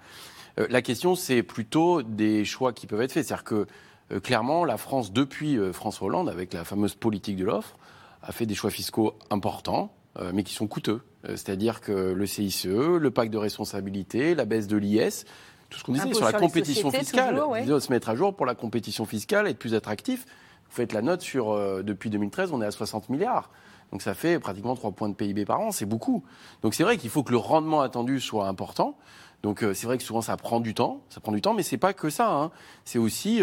E: la question, c'est plutôt des choix qui peuvent être faits. C'est-à-dire que euh, clairement, la France, depuis euh, François Hollande, avec la fameuse politique de l'offre, a fait des choix fiscaux importants, euh, mais qui sont coûteux. C'est-à-dire que le CICE, le pacte de responsabilité, la baisse de l'IS, tout ce qu'on disait sur la compétition fiscale, toujours, se mettre à jour pour la compétition fiscale, être plus attractif. Vous faites la note sur, depuis 2013, on est à 60 milliards. Donc ça fait pratiquement 3 points de PIB par an, c'est beaucoup. Donc c'est vrai qu'il faut que le rendement attendu soit important. Donc c'est vrai que souvent ça prend du temps, ça prend du temps, mais c'est pas que ça. Hein. C'est aussi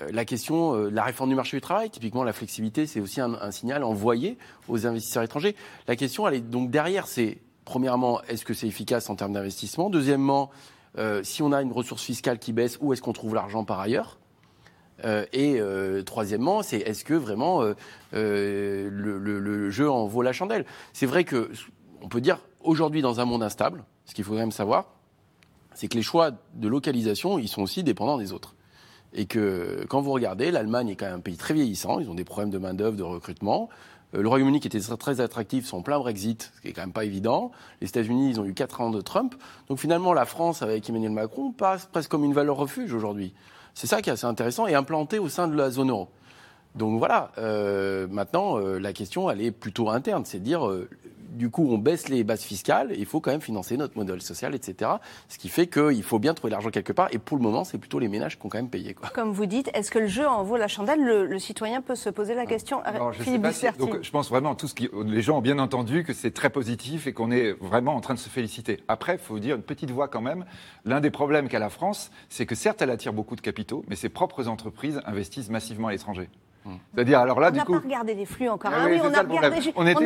E: euh, la question de euh, la réforme du marché du travail, typiquement la flexibilité, c'est aussi un, signal envoyé aux investisseurs étrangers. La question, elle est donc derrière, c'est premièrement, est-ce que c'est efficace en termes d'investissement? Deuxièmement, euh, si on a une ressource fiscale qui baisse, où est-ce qu'on trouve l'argent par ailleurs? Et troisièmement, c'est est-ce que vraiment le, jeu en vaut la chandelle? C'est vrai que on peut dire aujourd'hui dans un monde instable, ce qu'il faut quand même savoir, c'est que les choix de localisation, ils sont aussi dépendants des autres. Et que quand vous regardez, l'Allemagne est quand même un pays très vieillissant, ils ont des problèmes de main-d'œuvre, de recrutement. Euh, le Royaume-Uni, qui était très attractif, sont plein Brexit, ce qui est quand même pas évident. Les États-Unis, ils ont eu 4 ans de Trump. Donc finalement, la France, avec Emmanuel Macron, passe presque comme une valeur refuge aujourd'hui. C'est ça qui est assez intéressant et implanté au sein de la zone euro. Donc voilà, euh, maintenant, euh, la question, elle est plutôt interne. C'est dire, du coup, on baisse les bases fiscales, il faut quand même financer notre modèle social, etc. Ce qui fait qu'il faut bien trouver l'argent quelque part. Et pour le moment, c'est plutôt les ménages qui ont quand même payé. Quoi.
A: Comme vous dites, est-ce que le jeu en vaut la chandelle? Le, citoyen peut se poser la question.
B: je, Philippe donc, je pense vraiment, tout ce qui, les gens ont bien entendu que c'est très positif et qu'on est vraiment en train de se féliciter. Après, il faut dire une petite voix quand même. L'un des problèmes qu'a la France, c'est que certes, elle attire beaucoup de capitaux, mais ses propres entreprises investissent massivement à l'étranger. C'est-à-dire, alors là,
A: on
B: du coup.
A: On n'a pas regardé les flux encore. Ah, oui, on n'a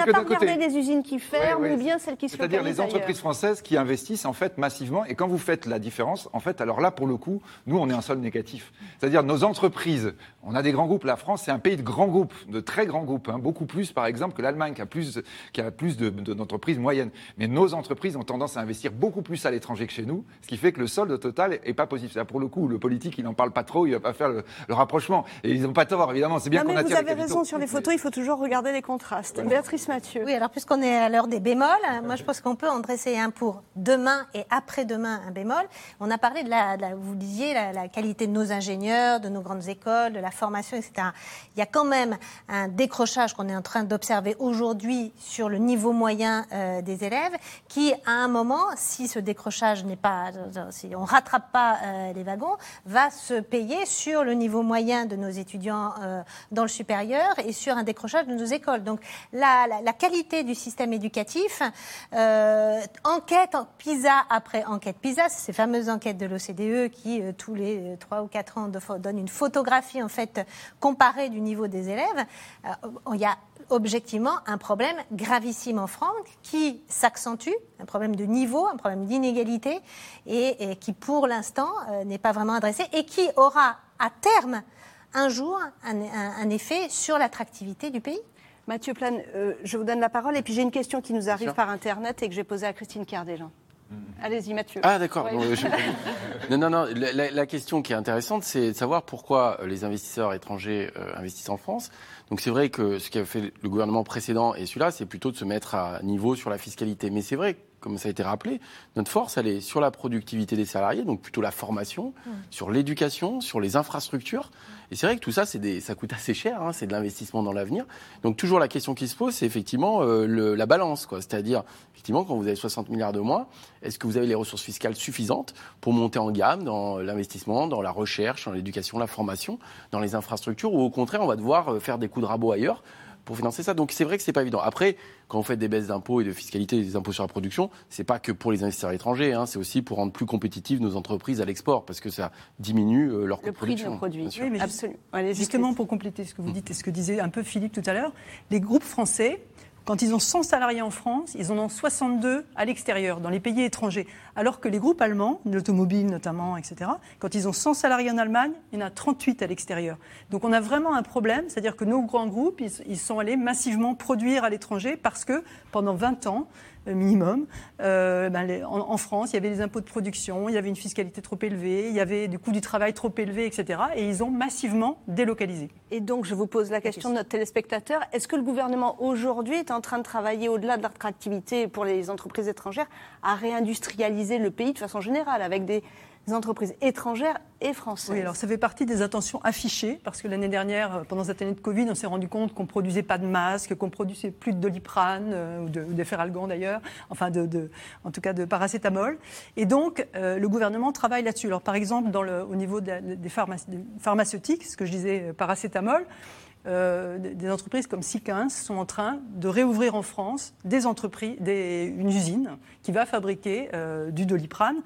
A: pas regardé les usines qui ferment ou bien celles qui se
B: C'est-à-dire les entreprises françaises qui investissent en fait massivement. Et quand vous faites la différence, en fait, alors là, pour le coup, nous, on est un sol négatif. C'est-à-dire nos entreprises, on a des grands groupes. La France, c'est un pays de grands groupes, de très grands groupes. Hein, beaucoup plus, par exemple, que l'Allemagne, qui a plus, qui a plus d'entreprises moyennes. Mais nos entreprises ont tendance à investir beaucoup plus à l'étranger que chez nous, ce qui fait que le solde total est pas positif. Pour le coup, le politique, il n'en parle pas trop, il va pas faire le, rapprochement. Et ils n'ont pas tort, évidemment. C'est bien qu'on attire
A: raison, sur les photos, il faut toujours regarder les contrastes. Béatrice Mathieu.
D: Oui, alors puisqu'on est à l'heure des bémols, moi je pense qu'on peut en dresser un pour demain et après-demain un bémol. On a parlé de la, vous disiez, la, qualité de nos ingénieurs, de nos grandes écoles, de la formation, etc. Il y a quand même un décrochage qu'on est en train d'observer aujourd'hui sur le niveau moyen euh, des élèves, qui à un moment, si ce décrochage n'est pas, si on rattrape pas euh, les wagons, va se payer sur le niveau moyen de nos étudiants euh, dans le supérieur et sur un décrochage de nos écoles. Donc la, qualité du système éducatif, euh, enquête PISA après enquête PISA, ces fameuses enquêtes de l'OCDE qui euh, tous les 3 ou 4 ans donnent une photographie en fait comparée du niveau des élèves, euh, il y a objectivement un problème gravissime en France qui s'accentue, un problème de niveau, un problème d'inégalité et, qui pour l'instant n'est pas vraiment adressé et qui aura à terme un jour un, effet sur l'attractivité du pays
A: Mathieu Plane, euh, je vous donne la parole. Et puis j'ai une question qui nous arrive par Internet et que j'ai posée à Christine Cardéjean. Mm. Allez-y, Mathieu.
E: Ah, d'accord. non, non, non. La, question qui est intéressante, c'est de savoir pourquoi les investisseurs étrangers euh, investissent en France. Donc, c'est vrai que ce qu'a fait le gouvernement précédent et celui-là, c'est plutôt de se mettre à niveau sur la fiscalité. Mais c'est vrai comme ça a été rappelé, notre force, elle est sur la productivité des salariés, donc plutôt la formation, mmh. sur l'éducation, sur les infrastructures. Et c'est vrai que tout ça, des, ça coûte assez cher, hein, c'est de l'investissement dans l'avenir. Donc toujours la question qui se pose, c'est effectivement euh, la balance, quoi. C'est-à-dire, effectivement, quand vous avez 60 milliards de moins, est-ce que vous avez les ressources fiscales suffisantes pour monter en gamme dans l'investissement, dans la recherche, dans l'éducation, la formation, dans les infrastructures, ou au contraire, on va devoir euh, faire des coups de rabot ailleurs pour financer ça. Donc c'est vrai que c'est pas évident. Après, quand on fait des baisses d'impôts et de fiscalité des impôts sur la production, c'est pas que pour les investisseurs étrangers, hein, c'est aussi pour rendre plus compétitives nos entreprises à l'export, parce que ça diminue euh, leur coût de production.
A: De produits. Oui,
C: Absolument. justement, pour compléter ce que vous dites et ce que disait un peu Philippe tout à l'heure, les groupes français Quand ils ont 100 salariés en France, ils en ont 62 à l'extérieur, dans les pays étrangers. Alors que les groupes allemands, l'automobile notamment, etc., quand ils ont 100 salariés en Allemagne, il y en a 38 à l'extérieur. Donc on a vraiment un problème, c'est-à-dire que nos grands groupes, ils, sont allés massivement produire à l'étranger parce que pendant 20 ans, minimum. Euh, ben, en, France, il y avait des impôts de production, il y avait une fiscalité trop élevée, il y avait du coût du travail trop élevé, etc. Et ils ont massivement délocalisé.
A: Et donc, je vous pose la question de notre téléspectateur. Est-ce que le gouvernement aujourd'hui est en train de travailler au-delà de l'attractivité pour les entreprises étrangères à réindustrialiser le pays de façon générale avec des entreprises étrangères et françaises.
C: Oui, alors ça fait partie des intentions affichées, parce que l'année dernière, euh, pendant cette année de Covid, on s'est rendu compte qu'on ne produisait pas de masques, qu'on produisait plus de doliprane, euh, ou de, de d'ailleurs, enfin en tout cas de paracétamol. Et donc, euh, le gouvernement travaille là-dessus. Alors par exemple, dans le, au niveau des, des, pharmaceutiques, ce que je disais, paracétamol, des entreprises comme Sikins sont en train de réouvrir en France des entreprises, des, une usine qui va fabriquer du doliprane.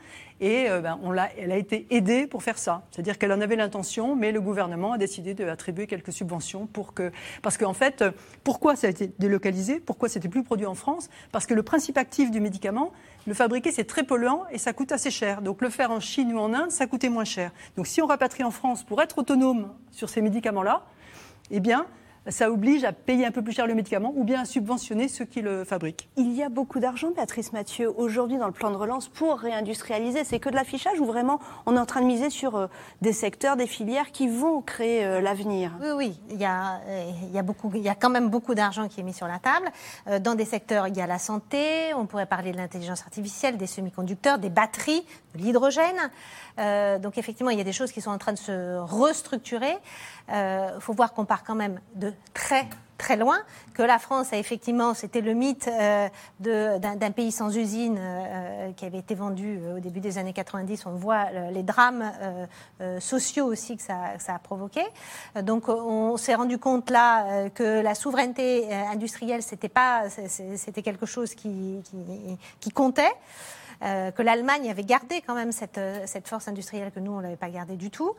C: Et euh, ben, elle a été aidée pour faire ça. C'est-à-dire qu'elle en avait l'intention, mais le gouvernement a décidé d'attribuer quelques subventions pour que. Parce qu'en fait, pourquoi ça a été délocalisé? Pourquoi c'était plus produit en France? Parce que le principe actif du médicament, le fabriquer, c'est très polluant et ça coûte assez cher. Donc le faire en Chine ou en Inde, ça coûtait moins cher. Donc si on rapatrie en France pour être autonome sur ces médicaments-là, eh bien, ça oblige à payer un peu plus cher le médicament ou bien à subventionner ceux qui le fabriquent.
A: Il y a beaucoup d'argent, Patrice Mathieu, aujourd'hui dans le plan de relance pour réindustrialiser. C'est que de l'affichage ou vraiment on est en train de miser sur euh, des secteurs, des filières qui vont créer euh, l'avenir?
D: Oui, oui, il y, a, euh, il, y a beaucoup, il y a quand même beaucoup d'argent qui est mis sur la table. dans des secteurs, il y a la santé, on pourrait parler de l'intelligence artificielle, des semi-conducteurs, des batteries, de l'hydrogène. donc effectivement, il y a des choses qui sont en train de se restructurer. Il euh, faut voir qu'on part quand même de très très loin, que la France a effectivement, c'était le mythe euh, d'un pays sans usine euh, qui avait été vendu au début des années 90. On voit les drames sociaux aussi que ça, a provoqué. Donc on s'est rendu compte là que la souveraineté industrielle, c'était quelque chose qui comptait. Euh, que l'Allemagne avait gardé quand même cette, euh, cette force industrielle que nous, on ne l'avait pas gardée du tout.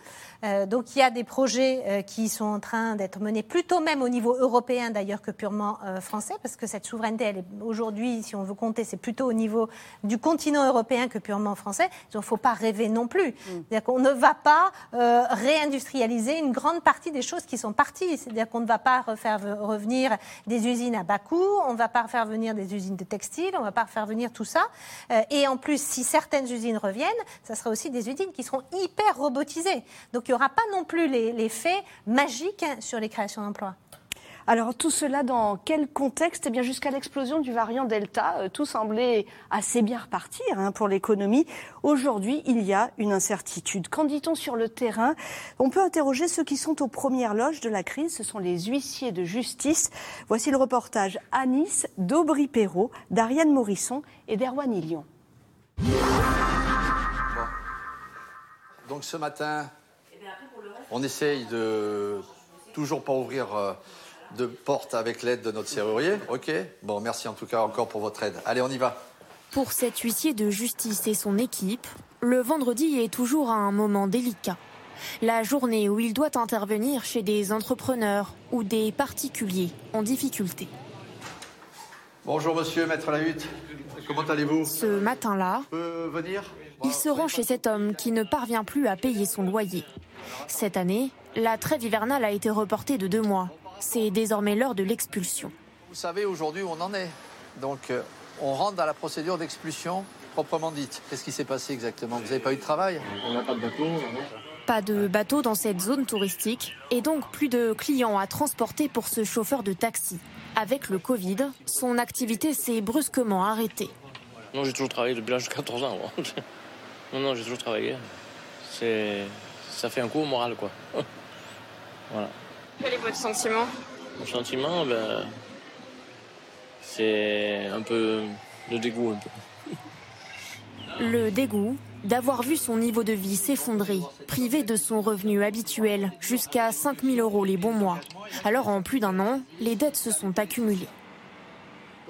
D: Euh, donc il y a des projets qui sont en train d'être menés plutôt même au niveau européen d'ailleurs que purement français, parce que cette souveraineté, elle est aujourd'hui, si on veut compter, c'est plutôt au niveau du continent européen que purement français. Il ne faut pas rêver non plus. Mm. C'est-à-dire qu'on ne va pas réindustrialiser une grande partie des choses qui sont parties. C'est-à-dire qu'on ne va pas refaire revenir des usines à bas coût, on ne va pas faire venir des usines de textile, on ne va pas faire venir tout ça. et en plus, si certaines usines reviennent, ça sera aussi des usines qui seront hyper robotisées. Donc il n'y aura pas non plus l'effet magique sur les créations d'emplois.
A: Alors tout cela dans quel contexte? Eh bien jusqu'à l'explosion du variant Delta, euh, tout semblait assez bien repartir hein, pour l'économie. Aujourd'hui, il y a une incertitude. Qu'en dit-on sur le terrain? On peut interroger ceux qui sont aux premières loges de la crise. Ce sont les huissiers de justice. Voici le reportage à Nice d'Aubry Perrault, d'Ariane Morisson et d'Erwan
Q: Donc ce matin, on essaye de toujours pas ouvrir euh, de porte avec l'aide de notre serrurier. Ok. Bon, merci en tout cas encore pour votre aide. Allez, on y va.
F: Pour cet huissier de justice et son équipe, le vendredi est toujours un moment délicat. La journée où il doit intervenir chez des entrepreneurs ou des particuliers en difficulté.
Q: Bonjour monsieur, maître Lahutte. Comment allez-vous
F: Ce matin-là, il se rend chez cet homme qui ne parvient plus à payer son loyer. Cette année, la trêve hivernale a été reportée de deux mois. C'est désormais l'heure de l'expulsion.
Q: Vous savez aujourd'hui où on en est. Donc, euh, on rentre dans la procédure d'expulsion proprement dite. Qu'est-ce qui s'est passé exactement? Vous n'avez pas eu de travail?
R: On n'a pas de bateau.
F: Pas de bateau dans cette zone touristique et donc plus de clients à transporter pour ce chauffeur de taxi. Avec le Covid, son activité s'est brusquement arrêtée.
R: Non, j'ai toujours travaillé depuis l'âge de 14 ans. non, non, j'ai toujours travaillé. C'est... Ça fait un coup au moral, quoi. voilà.
F: Quel est votre sentiment?
R: Mon sentiment, ben, c'est un peu le dégoût. Un peu.
F: Le dégoût d'avoir vu son niveau de vie s'effondrer, privé de son revenu habituel, jusqu'à 5000 euros les bons mois. Alors en plus d'un an, les dettes se sont accumulées.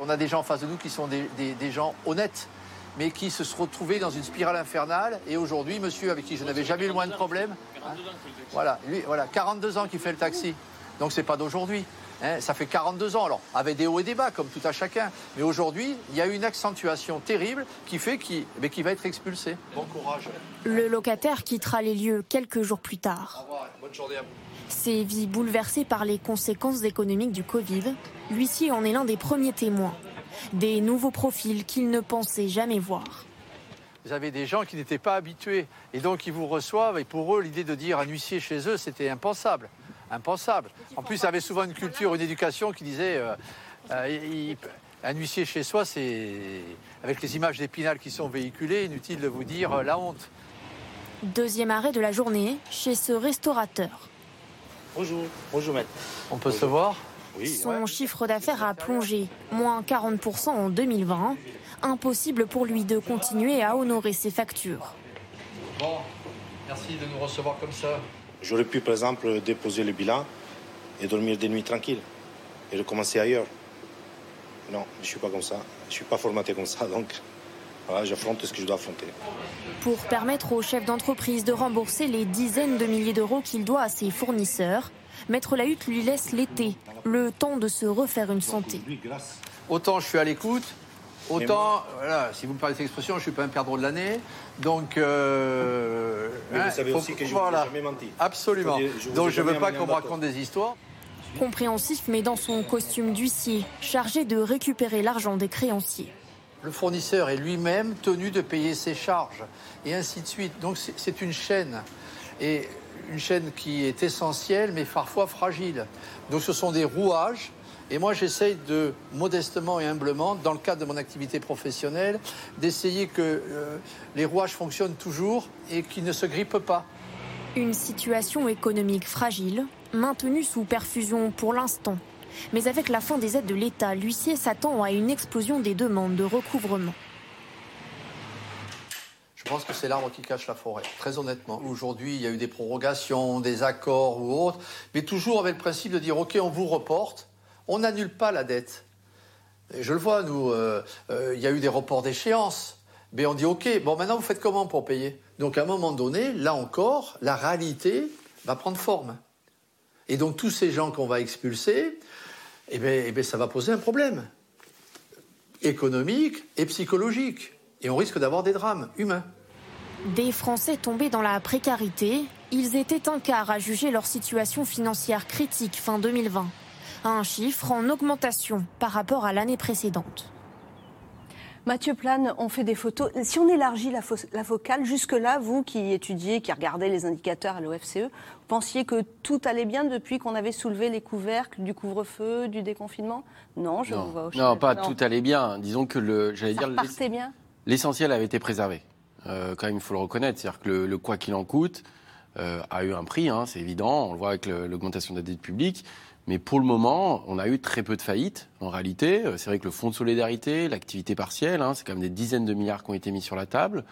Q: On a des gens en face de nous qui sont des, gens honnêtes, mais qui se sont retrouvés dans une spirale infernale. Et aujourd'hui, monsieur, avec qui je n'avais jamais eu le moins de problème, voilà, lui, voilà, 42 ans qu'il fait le taxi. Donc c'est pas d'aujourd'hui. Hein, ça fait 42 ans, alors, avec des hauts et des bas, comme tout à chacun. Mais aujourd'hui, il y a une accentuation terrible qui fait qu'il qui va être expulsé. Bon courage.
S: Le locataire quittera les lieux quelques jours plus tard.
Q: Au revoir, bonne journée à vous.
S: Ses vies bouleversées par les conséquences économiques du Covid, l'huissier en est l'un des premiers témoins. Des nouveaux profils qu'il ne pensait jamais voir.
Q: Vous avez des gens qui n'étaient pas habitués et donc ils vous reçoivent et pour eux l'idée de dire un huissier chez eux c'était impensable. Impensable. En plus, il y avait souvent une culture, une éducation qui disait euh, euh, il- un huissier chez soi, c'est avec les images d'Épinal qui sont véhiculées, inutile de vous dire euh, la honte.
S: Deuxième arrêt de la journée chez ce restaurateur.
T: Bonjour, bonjour maître.
Q: On peut se voir
S: Son chiffre d'affaires a plongé, moins 40% en 2020. Impossible pour lui de continuer à honorer ses factures.
Q: Bon, merci de nous recevoir comme ça.
T: J'aurais pu par exemple déposer le bilan et dormir des nuits tranquilles et recommencer ailleurs. Non, je suis pas comme ça. Je suis pas formaté comme ça, donc voilà, j'affronte ce que je dois affronter.
S: Pour permettre au chef d'entreprise de rembourser les dizaines de milliers d'euros qu'il doit à ses fournisseurs, Maître Lahutte lui laisse l'été, le temps de se refaire une santé.
Q: Autant je suis à l'écoute, autant, voilà, si vous me parlez de cette expression, je ne suis pas un perdreau de l'année. Donc, euh,
T: Mais
Q: hein,
T: vous savez
Q: faut-
T: aussi que je
Q: voilà.
T: vous ai jamais menti.
Q: Absolument.
T: Je vous ai- je vous ai
Q: Donc, je ne veux pas qu'on me raconte des histoires.
S: Compréhensif mais dans son costume d'huissier, chargé de récupérer l'argent des créanciers.
Q: Le fournisseur est lui-même tenu de payer ses charges, et ainsi de suite. Donc, c'est- c'est une chaîne. Et une chaîne qui est essentielle, mais parfois fragile. Donc, ce sont des rouages. Et moi, j'essaye de, modestement et humblement, dans le cadre de mon activité professionnelle, d'essayer que euh, les rouages fonctionnent toujours et qu'ils ne se grippent pas.
S: Une situation économique fragile, maintenue sous perfusion pour l'instant. Mais avec la fin des aides de l'État, l'huissier s'attend à une explosion des demandes de recouvrement.
Q: Je pense que c'est l'arbre qui cache la forêt, très honnêtement. Aujourd'hui, il y a eu des prorogations, des accords ou autres, mais toujours avec le principe de dire OK, on vous reporte, on n'annule pas la dette. Et je le vois, nous, euh, euh, il y a eu des reports d'échéance. Mais on dit OK, bon, maintenant vous faites comment pour payer? Donc à un moment donné, là encore, la réalité va prendre forme. Et donc tous ces gens qu'on va expulser, eh bien, eh bien, ça va poser un problème économique et psychologique. Et on risque d'avoir des drames humains.
S: Des Français tombés dans la précarité, ils étaient un quart à juger leur situation financière critique fin 2020. Un chiffre en augmentation par rapport à l'année précédente.
A: Mathieu Plane, on fait des photos. Si on élargit la, fo- la focale, jusque-là, vous qui étudiez, qui regardez les indicateurs à l'OFCE, vous pensiez que tout allait bien depuis qu'on avait soulevé les couvercles du couvre-feu, du déconfinement? Non, je vous vois au
E: Non, pas tout allait bien. Disons que le, j'allais dire, l'essentiel avait été préservé. Euh, quand même, il faut le reconnaître. C'est-à-dire que le, le quoi qu'il en coûte euh, a eu un prix, hein, c'est évident. On le voit avec l'augmentation de la dette publique. Mais pour le moment, on a eu très peu de faillites. En réalité, Euh, c'est vrai que le fonds de solidarité, l'activité partielle, hein, c'est quand même des dizaines de milliards qui ont été mis sur la table,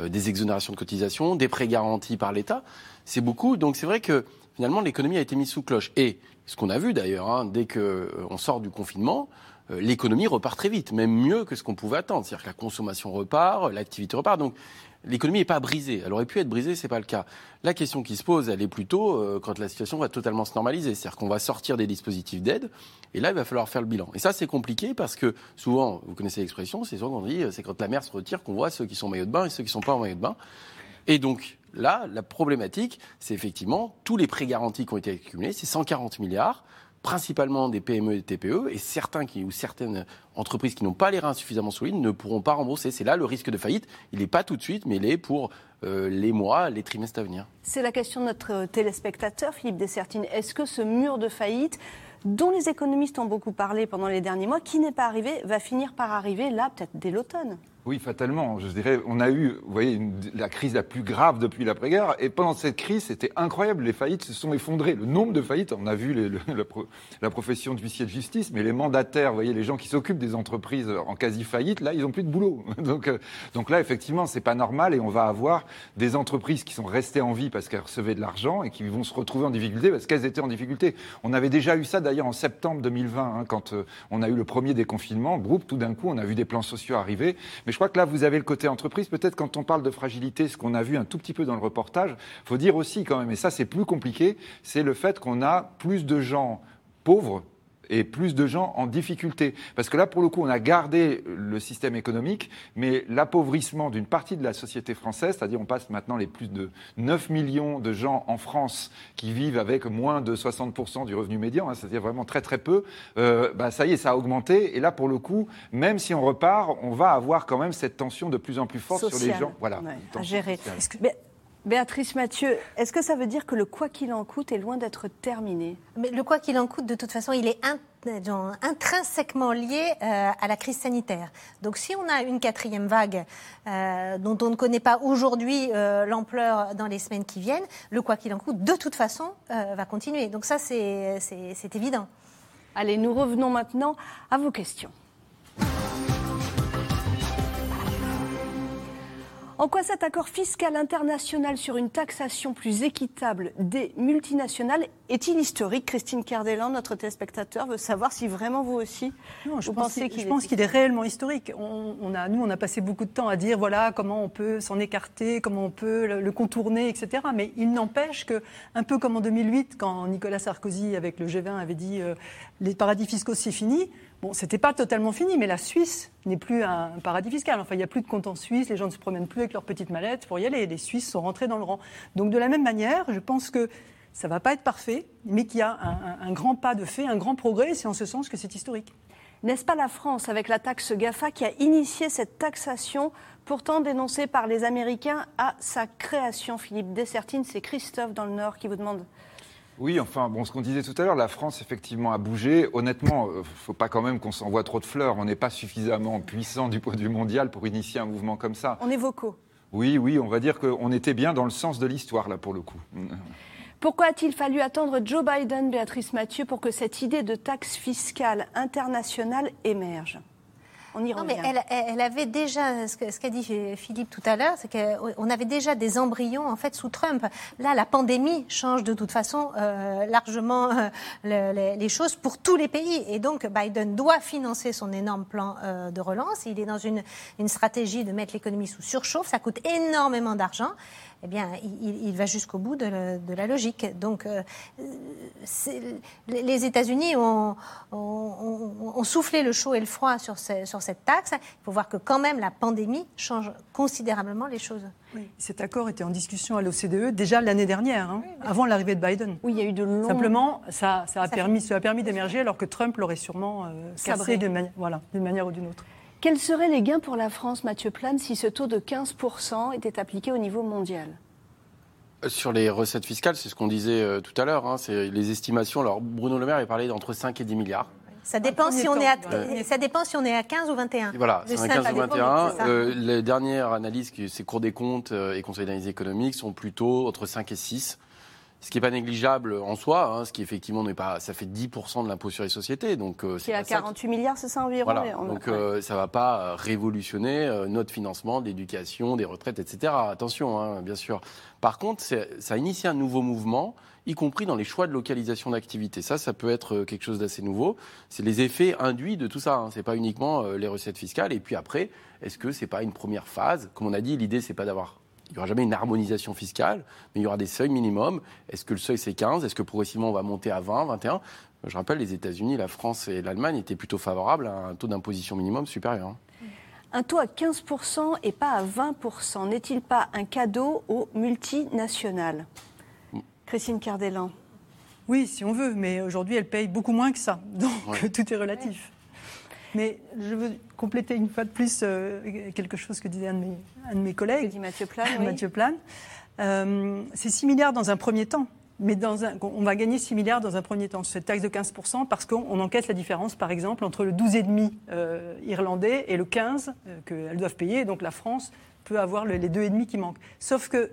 E: euh, des exonérations de cotisations, des prêts garantis par l'État. C'est beaucoup. Donc c'est vrai que finalement, l'économie a été mise sous cloche. Et ce qu'on a vu d'ailleurs, hein, dès qu'on sort du confinement, euh, l'économie repart très vite, même mieux que ce qu'on pouvait attendre. C'est-à-dire que la consommation repart, l'activité repart. Donc l'économie n'est pas brisée. Elle aurait pu être brisée, c'est pas le cas. La question qui se pose, elle est plutôt euh, quand la situation va totalement se normaliser. C'est-à-dire qu'on va sortir des dispositifs d'aide, et là, il va falloir faire le bilan. Et ça, c'est compliqué parce que souvent, vous connaissez l'expression, c'est souvent qu'on dit, euh, c'est quand la mer se retire qu'on voit ceux qui sont en maillot de bain et ceux qui sont pas en maillot de bain. Et donc là, la problématique, c'est effectivement tous les prêts garantis qui ont été accumulés, c'est 140 milliards, principalement des PME et des TPE, et certains ou certaines entreprises qui n'ont pas les reins suffisamment solides ne pourront pas rembourser. C'est là le risque de faillite. Il n'est pas tout de suite, mais il est pour euh, les mois, les trimestres à venir.
A: C'est la question de notre euh, téléspectateur, Philippe Dessertine. Est-ce que ce mur de faillite, dont les économistes ont beaucoup parlé pendant les derniers mois, qui n'est pas arrivé, va finir par arriver là, peut-être dès l'automne?
B: Oui, fatalement. Je dirais, on a eu, vous voyez, la crise la plus grave depuis l'après-guerre. Et pendant cette crise, c'était incroyable. Les faillites se sont effondrées. Le nombre de faillites, on a vu la, pro- la profession d'huissier de justice, mais les mandataires, vous voyez, les gens qui s'occupent des entreprises en quasi-faillite, là, ils n'ont plus de boulot. Donc, euh, donc là, effectivement, c'est pas normal. Et on va avoir des entreprises qui sont restées en vie parce qu'elles recevaient de l'argent et qui vont se retrouver en difficulté parce qu'elles étaient en difficulté. On avait déjà eu ça d'ailleurs en septembre 2020, hein, quand euh, on a eu le premier déconfinement. Groupe, tout d'un coup, on a vu des plans sociaux arriver. Mais je crois que là, vous avez le côté entreprise. Peut-être quand on parle de fragilité, ce qu'on a vu un tout petit peu dans le reportage, faut dire aussi quand même, et ça c'est plus compliqué, c'est le fait qu'on a plus de gens pauvres et plus de gens en difficulté. Parce que là, pour le coup, on a gardé le système économique, mais l'appauvrissement d'une partie de la société française, c'est-à-dire on passe maintenant les plus de 9 millions de gens en France qui vivent avec moins de 60% du revenu médian, hein, c'est-à-dire vraiment très très peu, euh, bah, ça y est, ça a augmenté. Et là, pour le coup, même si on repart, on va avoir quand même cette tension de plus en plus forte sur les gens.
A: Voilà, à gérer. Béatrice Mathieu, est-ce que ça veut dire que le quoi qu'il en coûte est loin d'être terminé?
D: Mais le quoi qu'il en coûte, de toute façon, il est intrinsèquement lié euh, à la crise sanitaire. Donc si on a une quatrième vague euh, dont on ne connaît pas aujourd'hui euh, l'ampleur dans les semaines qui viennent, le quoi qu'il en coûte, de toute façon, va continuer. Donc ça, c'est évident.
A: Allez, nous revenons maintenant à vos questions. En quoi cet accord fiscal international sur une taxation plus équitable des multinationales est-il historique? Christine Cardellan, notre téléspectateur, veut savoir si vraiment vous aussi,
C: non, je pense qu'il Je pense qu'il est réellement historique. On, a, nous, on a passé beaucoup de temps à dire voilà comment on peut s'en écarter, comment on peut le, contourner, etc. Mais il n'empêche que, un peu comme en 2008, quand Nicolas Sarkozy, avec le G20, avait dit euh, les paradis fiscaux, c'est fini. Bon, c'était pas totalement fini, mais la Suisse n'est plus un paradis fiscal. Enfin, il n'y a plus de compte en Suisse, les gens ne se promènent plus avec leurs petites mallettes pour y aller. Les Suisses sont rentrés dans le rang. Donc, de la même manière, je pense que ça ne va pas être parfait, mais qu'il y a un, grand pas de fait, un grand progrès, c'est en ce sens que c'est historique.
A: N'est-ce pas la France, avec la taxe GAFA, qui a initié cette taxation, pourtant dénoncée par les Américains à sa création Philippe Dessertine, c'est Christophe dans le Nord qui vous demande
B: oui, enfin, bon, ce qu'on disait tout à l'heure, la France, effectivement, a bougé. Honnêtement, il euh, ne faut pas quand même qu'on s'envoie trop de fleurs. On n'est pas suffisamment puissant du point de vue mondial pour initier un mouvement comme ça.
A: On est vocaux.
B: Oui, oui, on va dire qu'on était bien dans le sens de l'histoire, là, pour le coup.
A: Pourquoi a-t-il fallu attendre Joe Biden, Béatrice Mathieu, pour que cette idée de taxe fiscale internationale émerge?
D: Non, mais elle, avait déjà, ce qu'a dit Philippe tout à l'heure, c'est qu'on avait déjà des embryons en fait sous Trump. Là, la pandémie change de toute façon euh, largement euh, les, choses pour tous les pays. Et donc, Biden doit financer son énorme plan euh, de relance. Il est dans une, une stratégie de mettre l'économie sous surchauffe. Ça coûte énormément d'argent eh bien, il, va jusqu'au bout de, la logique. Donc, euh, les États-Unis ont, soufflé le chaud et le froid sur, cette taxe. Il faut voir que quand même la pandémie change considérablement les choses.
C: Cet accord était en discussion à l'OCDE déjà l'année dernière, hein, avant l'arrivée de Biden.
A: Oui, il y a eu de longs...
C: Simplement, ça, a permis, ça a permis d'émerger alors que Trump l'aurait sûrement euh, cassé d'une manière ou d'une autre.
A: Quels seraient les gains pour la France, Mathieu Plane, si ce taux de 15% était appliqué au niveau mondial?
E: Euh, sur les recettes fiscales, c'est ce qu'on disait euh, tout à l'heure, hein, c'est les estimations. Alors Bruno Le Maire a parlé d'entre 5 et 10 milliards.
D: Ça dépend, si on est à, ça dépend si on est à 15 ou 21.
E: Voilà, c'est 15 ou 21. Euh, les dernières analyses, c'est Cour des comptes et Conseil d'analyse économique, sont plutôt entre 5 et 6 ce qui n'est pas négligeable en soi, hein, ce qui effectivement n'est pas, ça fait 10% de l'impôt sur les sociétés, donc
A: euh, c'est à 48 milliards, c'est ça environ.
E: Voilà. donc euh, ça ne va pas révolutionner euh, notre financement d'éducation, des retraites, etc. Attention, hein, bien sûr. Par contre, ça a initié un nouveau mouvement y compris dans les choix de localisation d'activité. Ça, ça peut être quelque chose d'assez nouveau. C'est les effets induits de tout ça. Hein. Ce n'est pas uniquement les recettes fiscales. Et puis après, est-ce que ce n'est pas une première phase? Comme on a dit, l'idée, c'est pas d'avoir il n'y aura jamais une harmonisation fiscale, mais il y aura des seuils minimums. Est-ce que le seuil c'est 15 Est-ce que progressivement on va monter à 20, 21 Je rappelle, les États-Unis, la France et l'Allemagne étaient plutôt favorables à un taux d'imposition minimum supérieur.
A: Un taux à 15% et pas à 20%, n'est-il pas un cadeau aux multinationales? Mm. Christine Cardellan.
C: Oui, si on veut, mais aujourd'hui, elle paye beaucoup moins que ça. Donc, tout est relatif. Mais je veux compléter une fois de plus euh, quelque chose que disait un de mes, collègues.
A: Dit Mathieu Plane.
C: Mathieu Plane. Euh, c'est 6 milliards dans un premier temps. Mais dans un, on va gagner 6 milliards dans un premier temps, cette taxe de 15%, parce qu'on encaisse la différence, par exemple, entre le 12,5 euh, irlandais et le 15 qu'elles doivent payer. Donc la France peut avoir les 2,5 qui manquent. Sauf que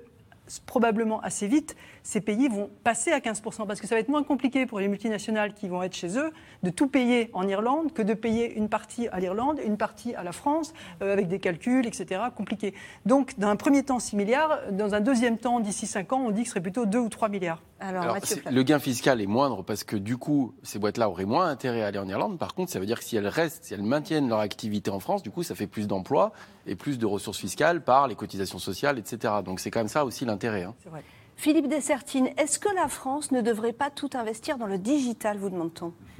C: probablement assez vite, ces pays vont passer à 15%, parce que ça va être moins compliqué pour les multinationales qui vont être chez eux de tout payer en Irlande que de payer une partie à l'Irlande, une partie à la France, euh, avec des calculs, etc., compliqués. Donc, dans un premier temps, 6 milliards, dans un deuxième temps, d'ici 5 ans, on dit que ce serait plutôt 2 ou 3 milliards.
E: Alors, le gain fiscal est moindre parce que du coup, ces boîtes-là auraient moins intérêt à aller en Irlande. Par contre, ça veut dire que si elles restent, si elles maintiennent leur activité en France, du coup, ça fait plus d'emplois et plus de ressources fiscales par les cotisations sociales, etc. Donc c'est quand même ça aussi l'intérêt. Hein.
A: C'est vrai. Philippe Dessertine, est-ce que la France ne devrait pas tout investir dans le digital, vous demande-t-on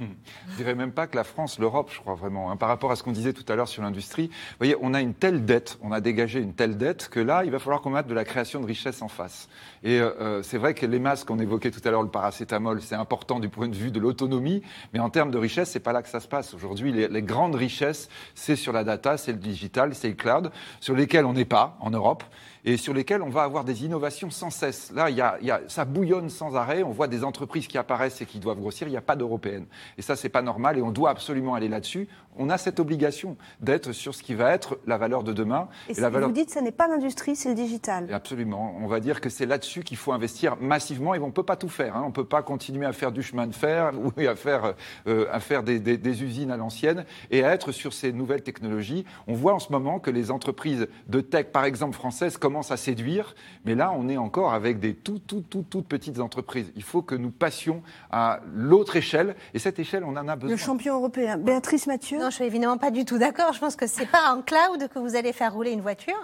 B: Je dirais même pas que la France, l'Europe, je crois vraiment. Hein. par rapport à ce qu'on disait tout à l'heure sur l'industrie, vous voyez, on a une telle dette, on a dégagé une telle dette que là, il va falloir qu'on mette de la création de richesse en face. Et euh, euh, c'est vrai que les masques qu'on évoquait tout à l'heure, le paracétamol, c'est important du point de vue de l'autonomie, mais en termes de richesse, c'est pas là que ça se passe. Aujourd'hui, les, les grandes richesses, c'est sur la data, c'est le digital, c'est le cloud, sur lesquels on n'est pas en Europe et sur lesquels on va avoir des innovations sans cesse. Là, il y a, y a, ça bouillonne sans arrêt. On voit des entreprises qui apparaissent et qui doivent grossir. Il n'y a pas d'européenne. Et ça, c'est pas normal. Et on doit absolument aller là-dessus. On a cette obligation d'être sur ce qui va être la valeur de demain.
A: Et,
B: et la valeur...
A: vous dites, ce n'est pas l'industrie, c'est le digital.
B: Absolument. On va dire que c'est là-dessus qu'il faut investir massivement. Et on ne peut pas tout faire. Hein. On ne peut pas continuer à faire du chemin de fer ou à faire, euh, à faire des, des, des usines à l'ancienne et à être sur ces nouvelles technologies. On voit en ce moment que les entreprises de tech, par exemple françaises, commencent à séduire. Mais là, on est encore avec des toutes, toutes, toutes, toutes petites entreprises. Il faut que nous passions à l'autre échelle. Et cette échelle, on en a besoin.
A: Le champion européen. Béatrice Mathieu
D: Non, je suis évidemment pas du tout d'accord. Je pense que c'est pas en cloud que vous allez faire rouler une voiture.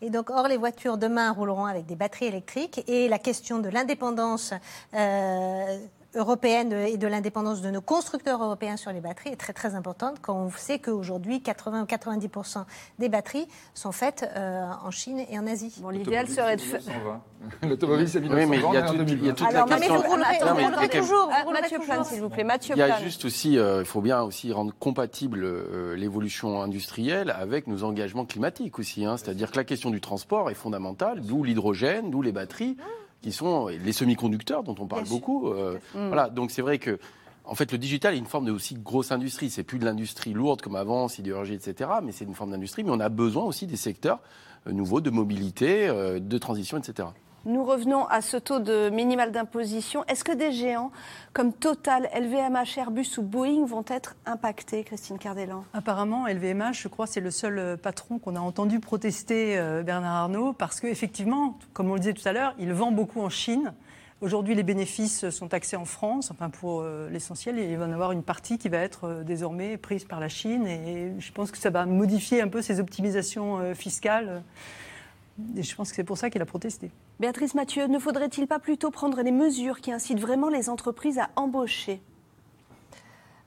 D: Et donc, or, les voitures demain rouleront avec des batteries électriques. Et la question de l'indépendance euh, européenne et de l'indépendance de nos constructeurs européens sur les batteries est très très importante quand on sait qu'aujourd'hui 80 ou 90% des batteries sont faites euh, en Chine et en Asie.
A: Bon, l'idéal serait de faire.
B: L'automobile, c'est 1920.
E: Oui, mais il y a, tout, il y a toute
A: Alors,
E: la
A: mais
E: question.
A: vous roulerez,
E: Non, mais
A: vous roulerez toujours. Ah, Mathieu Plane, s'il vous plaît. Mathieu
E: Il y a
A: Plane.
E: juste aussi, euh, il faut bien aussi rendre compatible euh, l'évolution industrielle avec nos engagements climatiques aussi. hein. C'est-à-dire que la question du transport est fondamentale, d'où l'hydrogène, d'où les batteries, qui sont les semi-conducteurs dont on parle
A: Bien
E: beaucoup. euh,
A: Mm.
E: Voilà, donc c'est vrai que. En fait, le digital est une forme de aussi grosse industrie. C'est plus de l'industrie lourde comme avant, sidérurgie, etc. Mais c'est une forme d'industrie. Mais on a besoin aussi des secteurs euh, nouveaux de mobilité, euh, de transition, etc.
A: Nous revenons à ce taux de minimal d'imposition. Est-ce que des géants comme Total, LVMH, Airbus ou Boeing vont être impactés, Christine Cardellan?
C: Apparemment, LVMH, je crois, c'est le seul euh, patron qu'on a entendu protester euh, Bernard Arnault parce qu'effectivement, comme on le disait tout à l'heure, il vend beaucoup en Chine. Aujourd'hui, les bénéfices sont taxés en France, enfin pour euh, l'essentiel, il va y en avoir une partie qui va être euh, désormais prise par la Chine. Et je pense que ça va modifier un peu ces optimisations euh, fiscales. Et je pense que c'est pour ça qu'il a protesté.
A: Béatrice Mathieu, ne faudrait-il pas plutôt prendre des mesures qui incitent vraiment les entreprises à embaucher?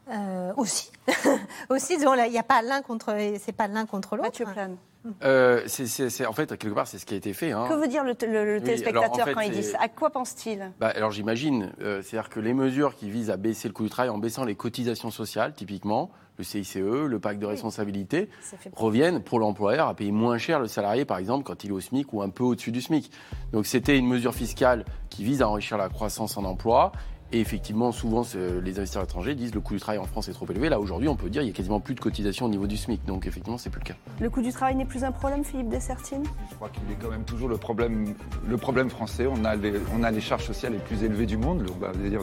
D: Euh, aussi, aussi, il n'y a pas l'un contre, c'est pas l'un contre l'autre.
A: Mathieu Plane.
E: Euh, c'est- en fait, quelque part, c'est ce qui a été fait. hein.
A: Que veut dire le, le- le
E: Oui,
A: téléspectateur
E: alors, en fait,
A: quand il dit ça? À quoi pense-t-il?
E: Bah, alors j'imagine, euh, c'est-à-dire que les mesures qui visent à baisser le coût du travail en baissant les cotisations sociales, typiquement, le CICE, le pacte de responsabilité, reviennent pour l'employeur à payer moins cher le salarié, par exemple, quand il est au SMIC ou un peu au-dessus du SMIC. Donc c'était une mesure fiscale qui vise à enrichir la croissance en emploi. Et effectivement, souvent, les investisseurs étrangers disent le coût du travail en France est trop élevé. Là, aujourd'hui, on peut dire qu'il y a quasiment plus de cotisations au niveau du SMIC. Donc, effectivement, c'est plus le cas.
A: Le coût du travail n'est plus un problème, Philippe Dessertine?
B: Je crois qu'il est quand même toujours le problème, le problème français. On a, les, on a les charges sociales les plus élevées du monde. on va dire.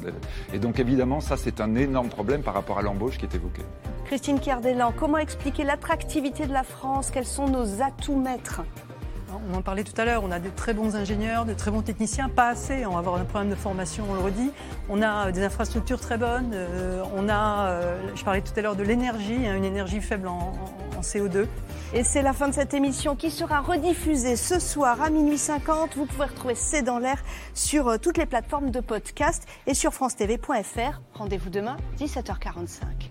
B: Et donc évidemment, ça c'est un énorme problème par rapport à l'embauche qui est évoqué.
A: Christine Cardellan, comment expliquer l'attractivité de la France? Quels sont nos atouts maîtres?
C: On en parlait tout à l'heure, on a de très bons ingénieurs, de très bons techniciens, pas assez, on va avoir un problème de formation, on le redit. On a euh, des infrastructures très bonnes, euh, on a, euh, je parlais tout à l'heure de l'énergie, hein, une énergie faible en, en- en CO2.
A: Et c'est la fin de cette émission qui sera rediffusée ce soir à minuit 50. Vous pouvez retrouver C'est dans l'air sur toutes les plateformes de podcast et sur francetv.fr. Rendez-vous demain, 17h45.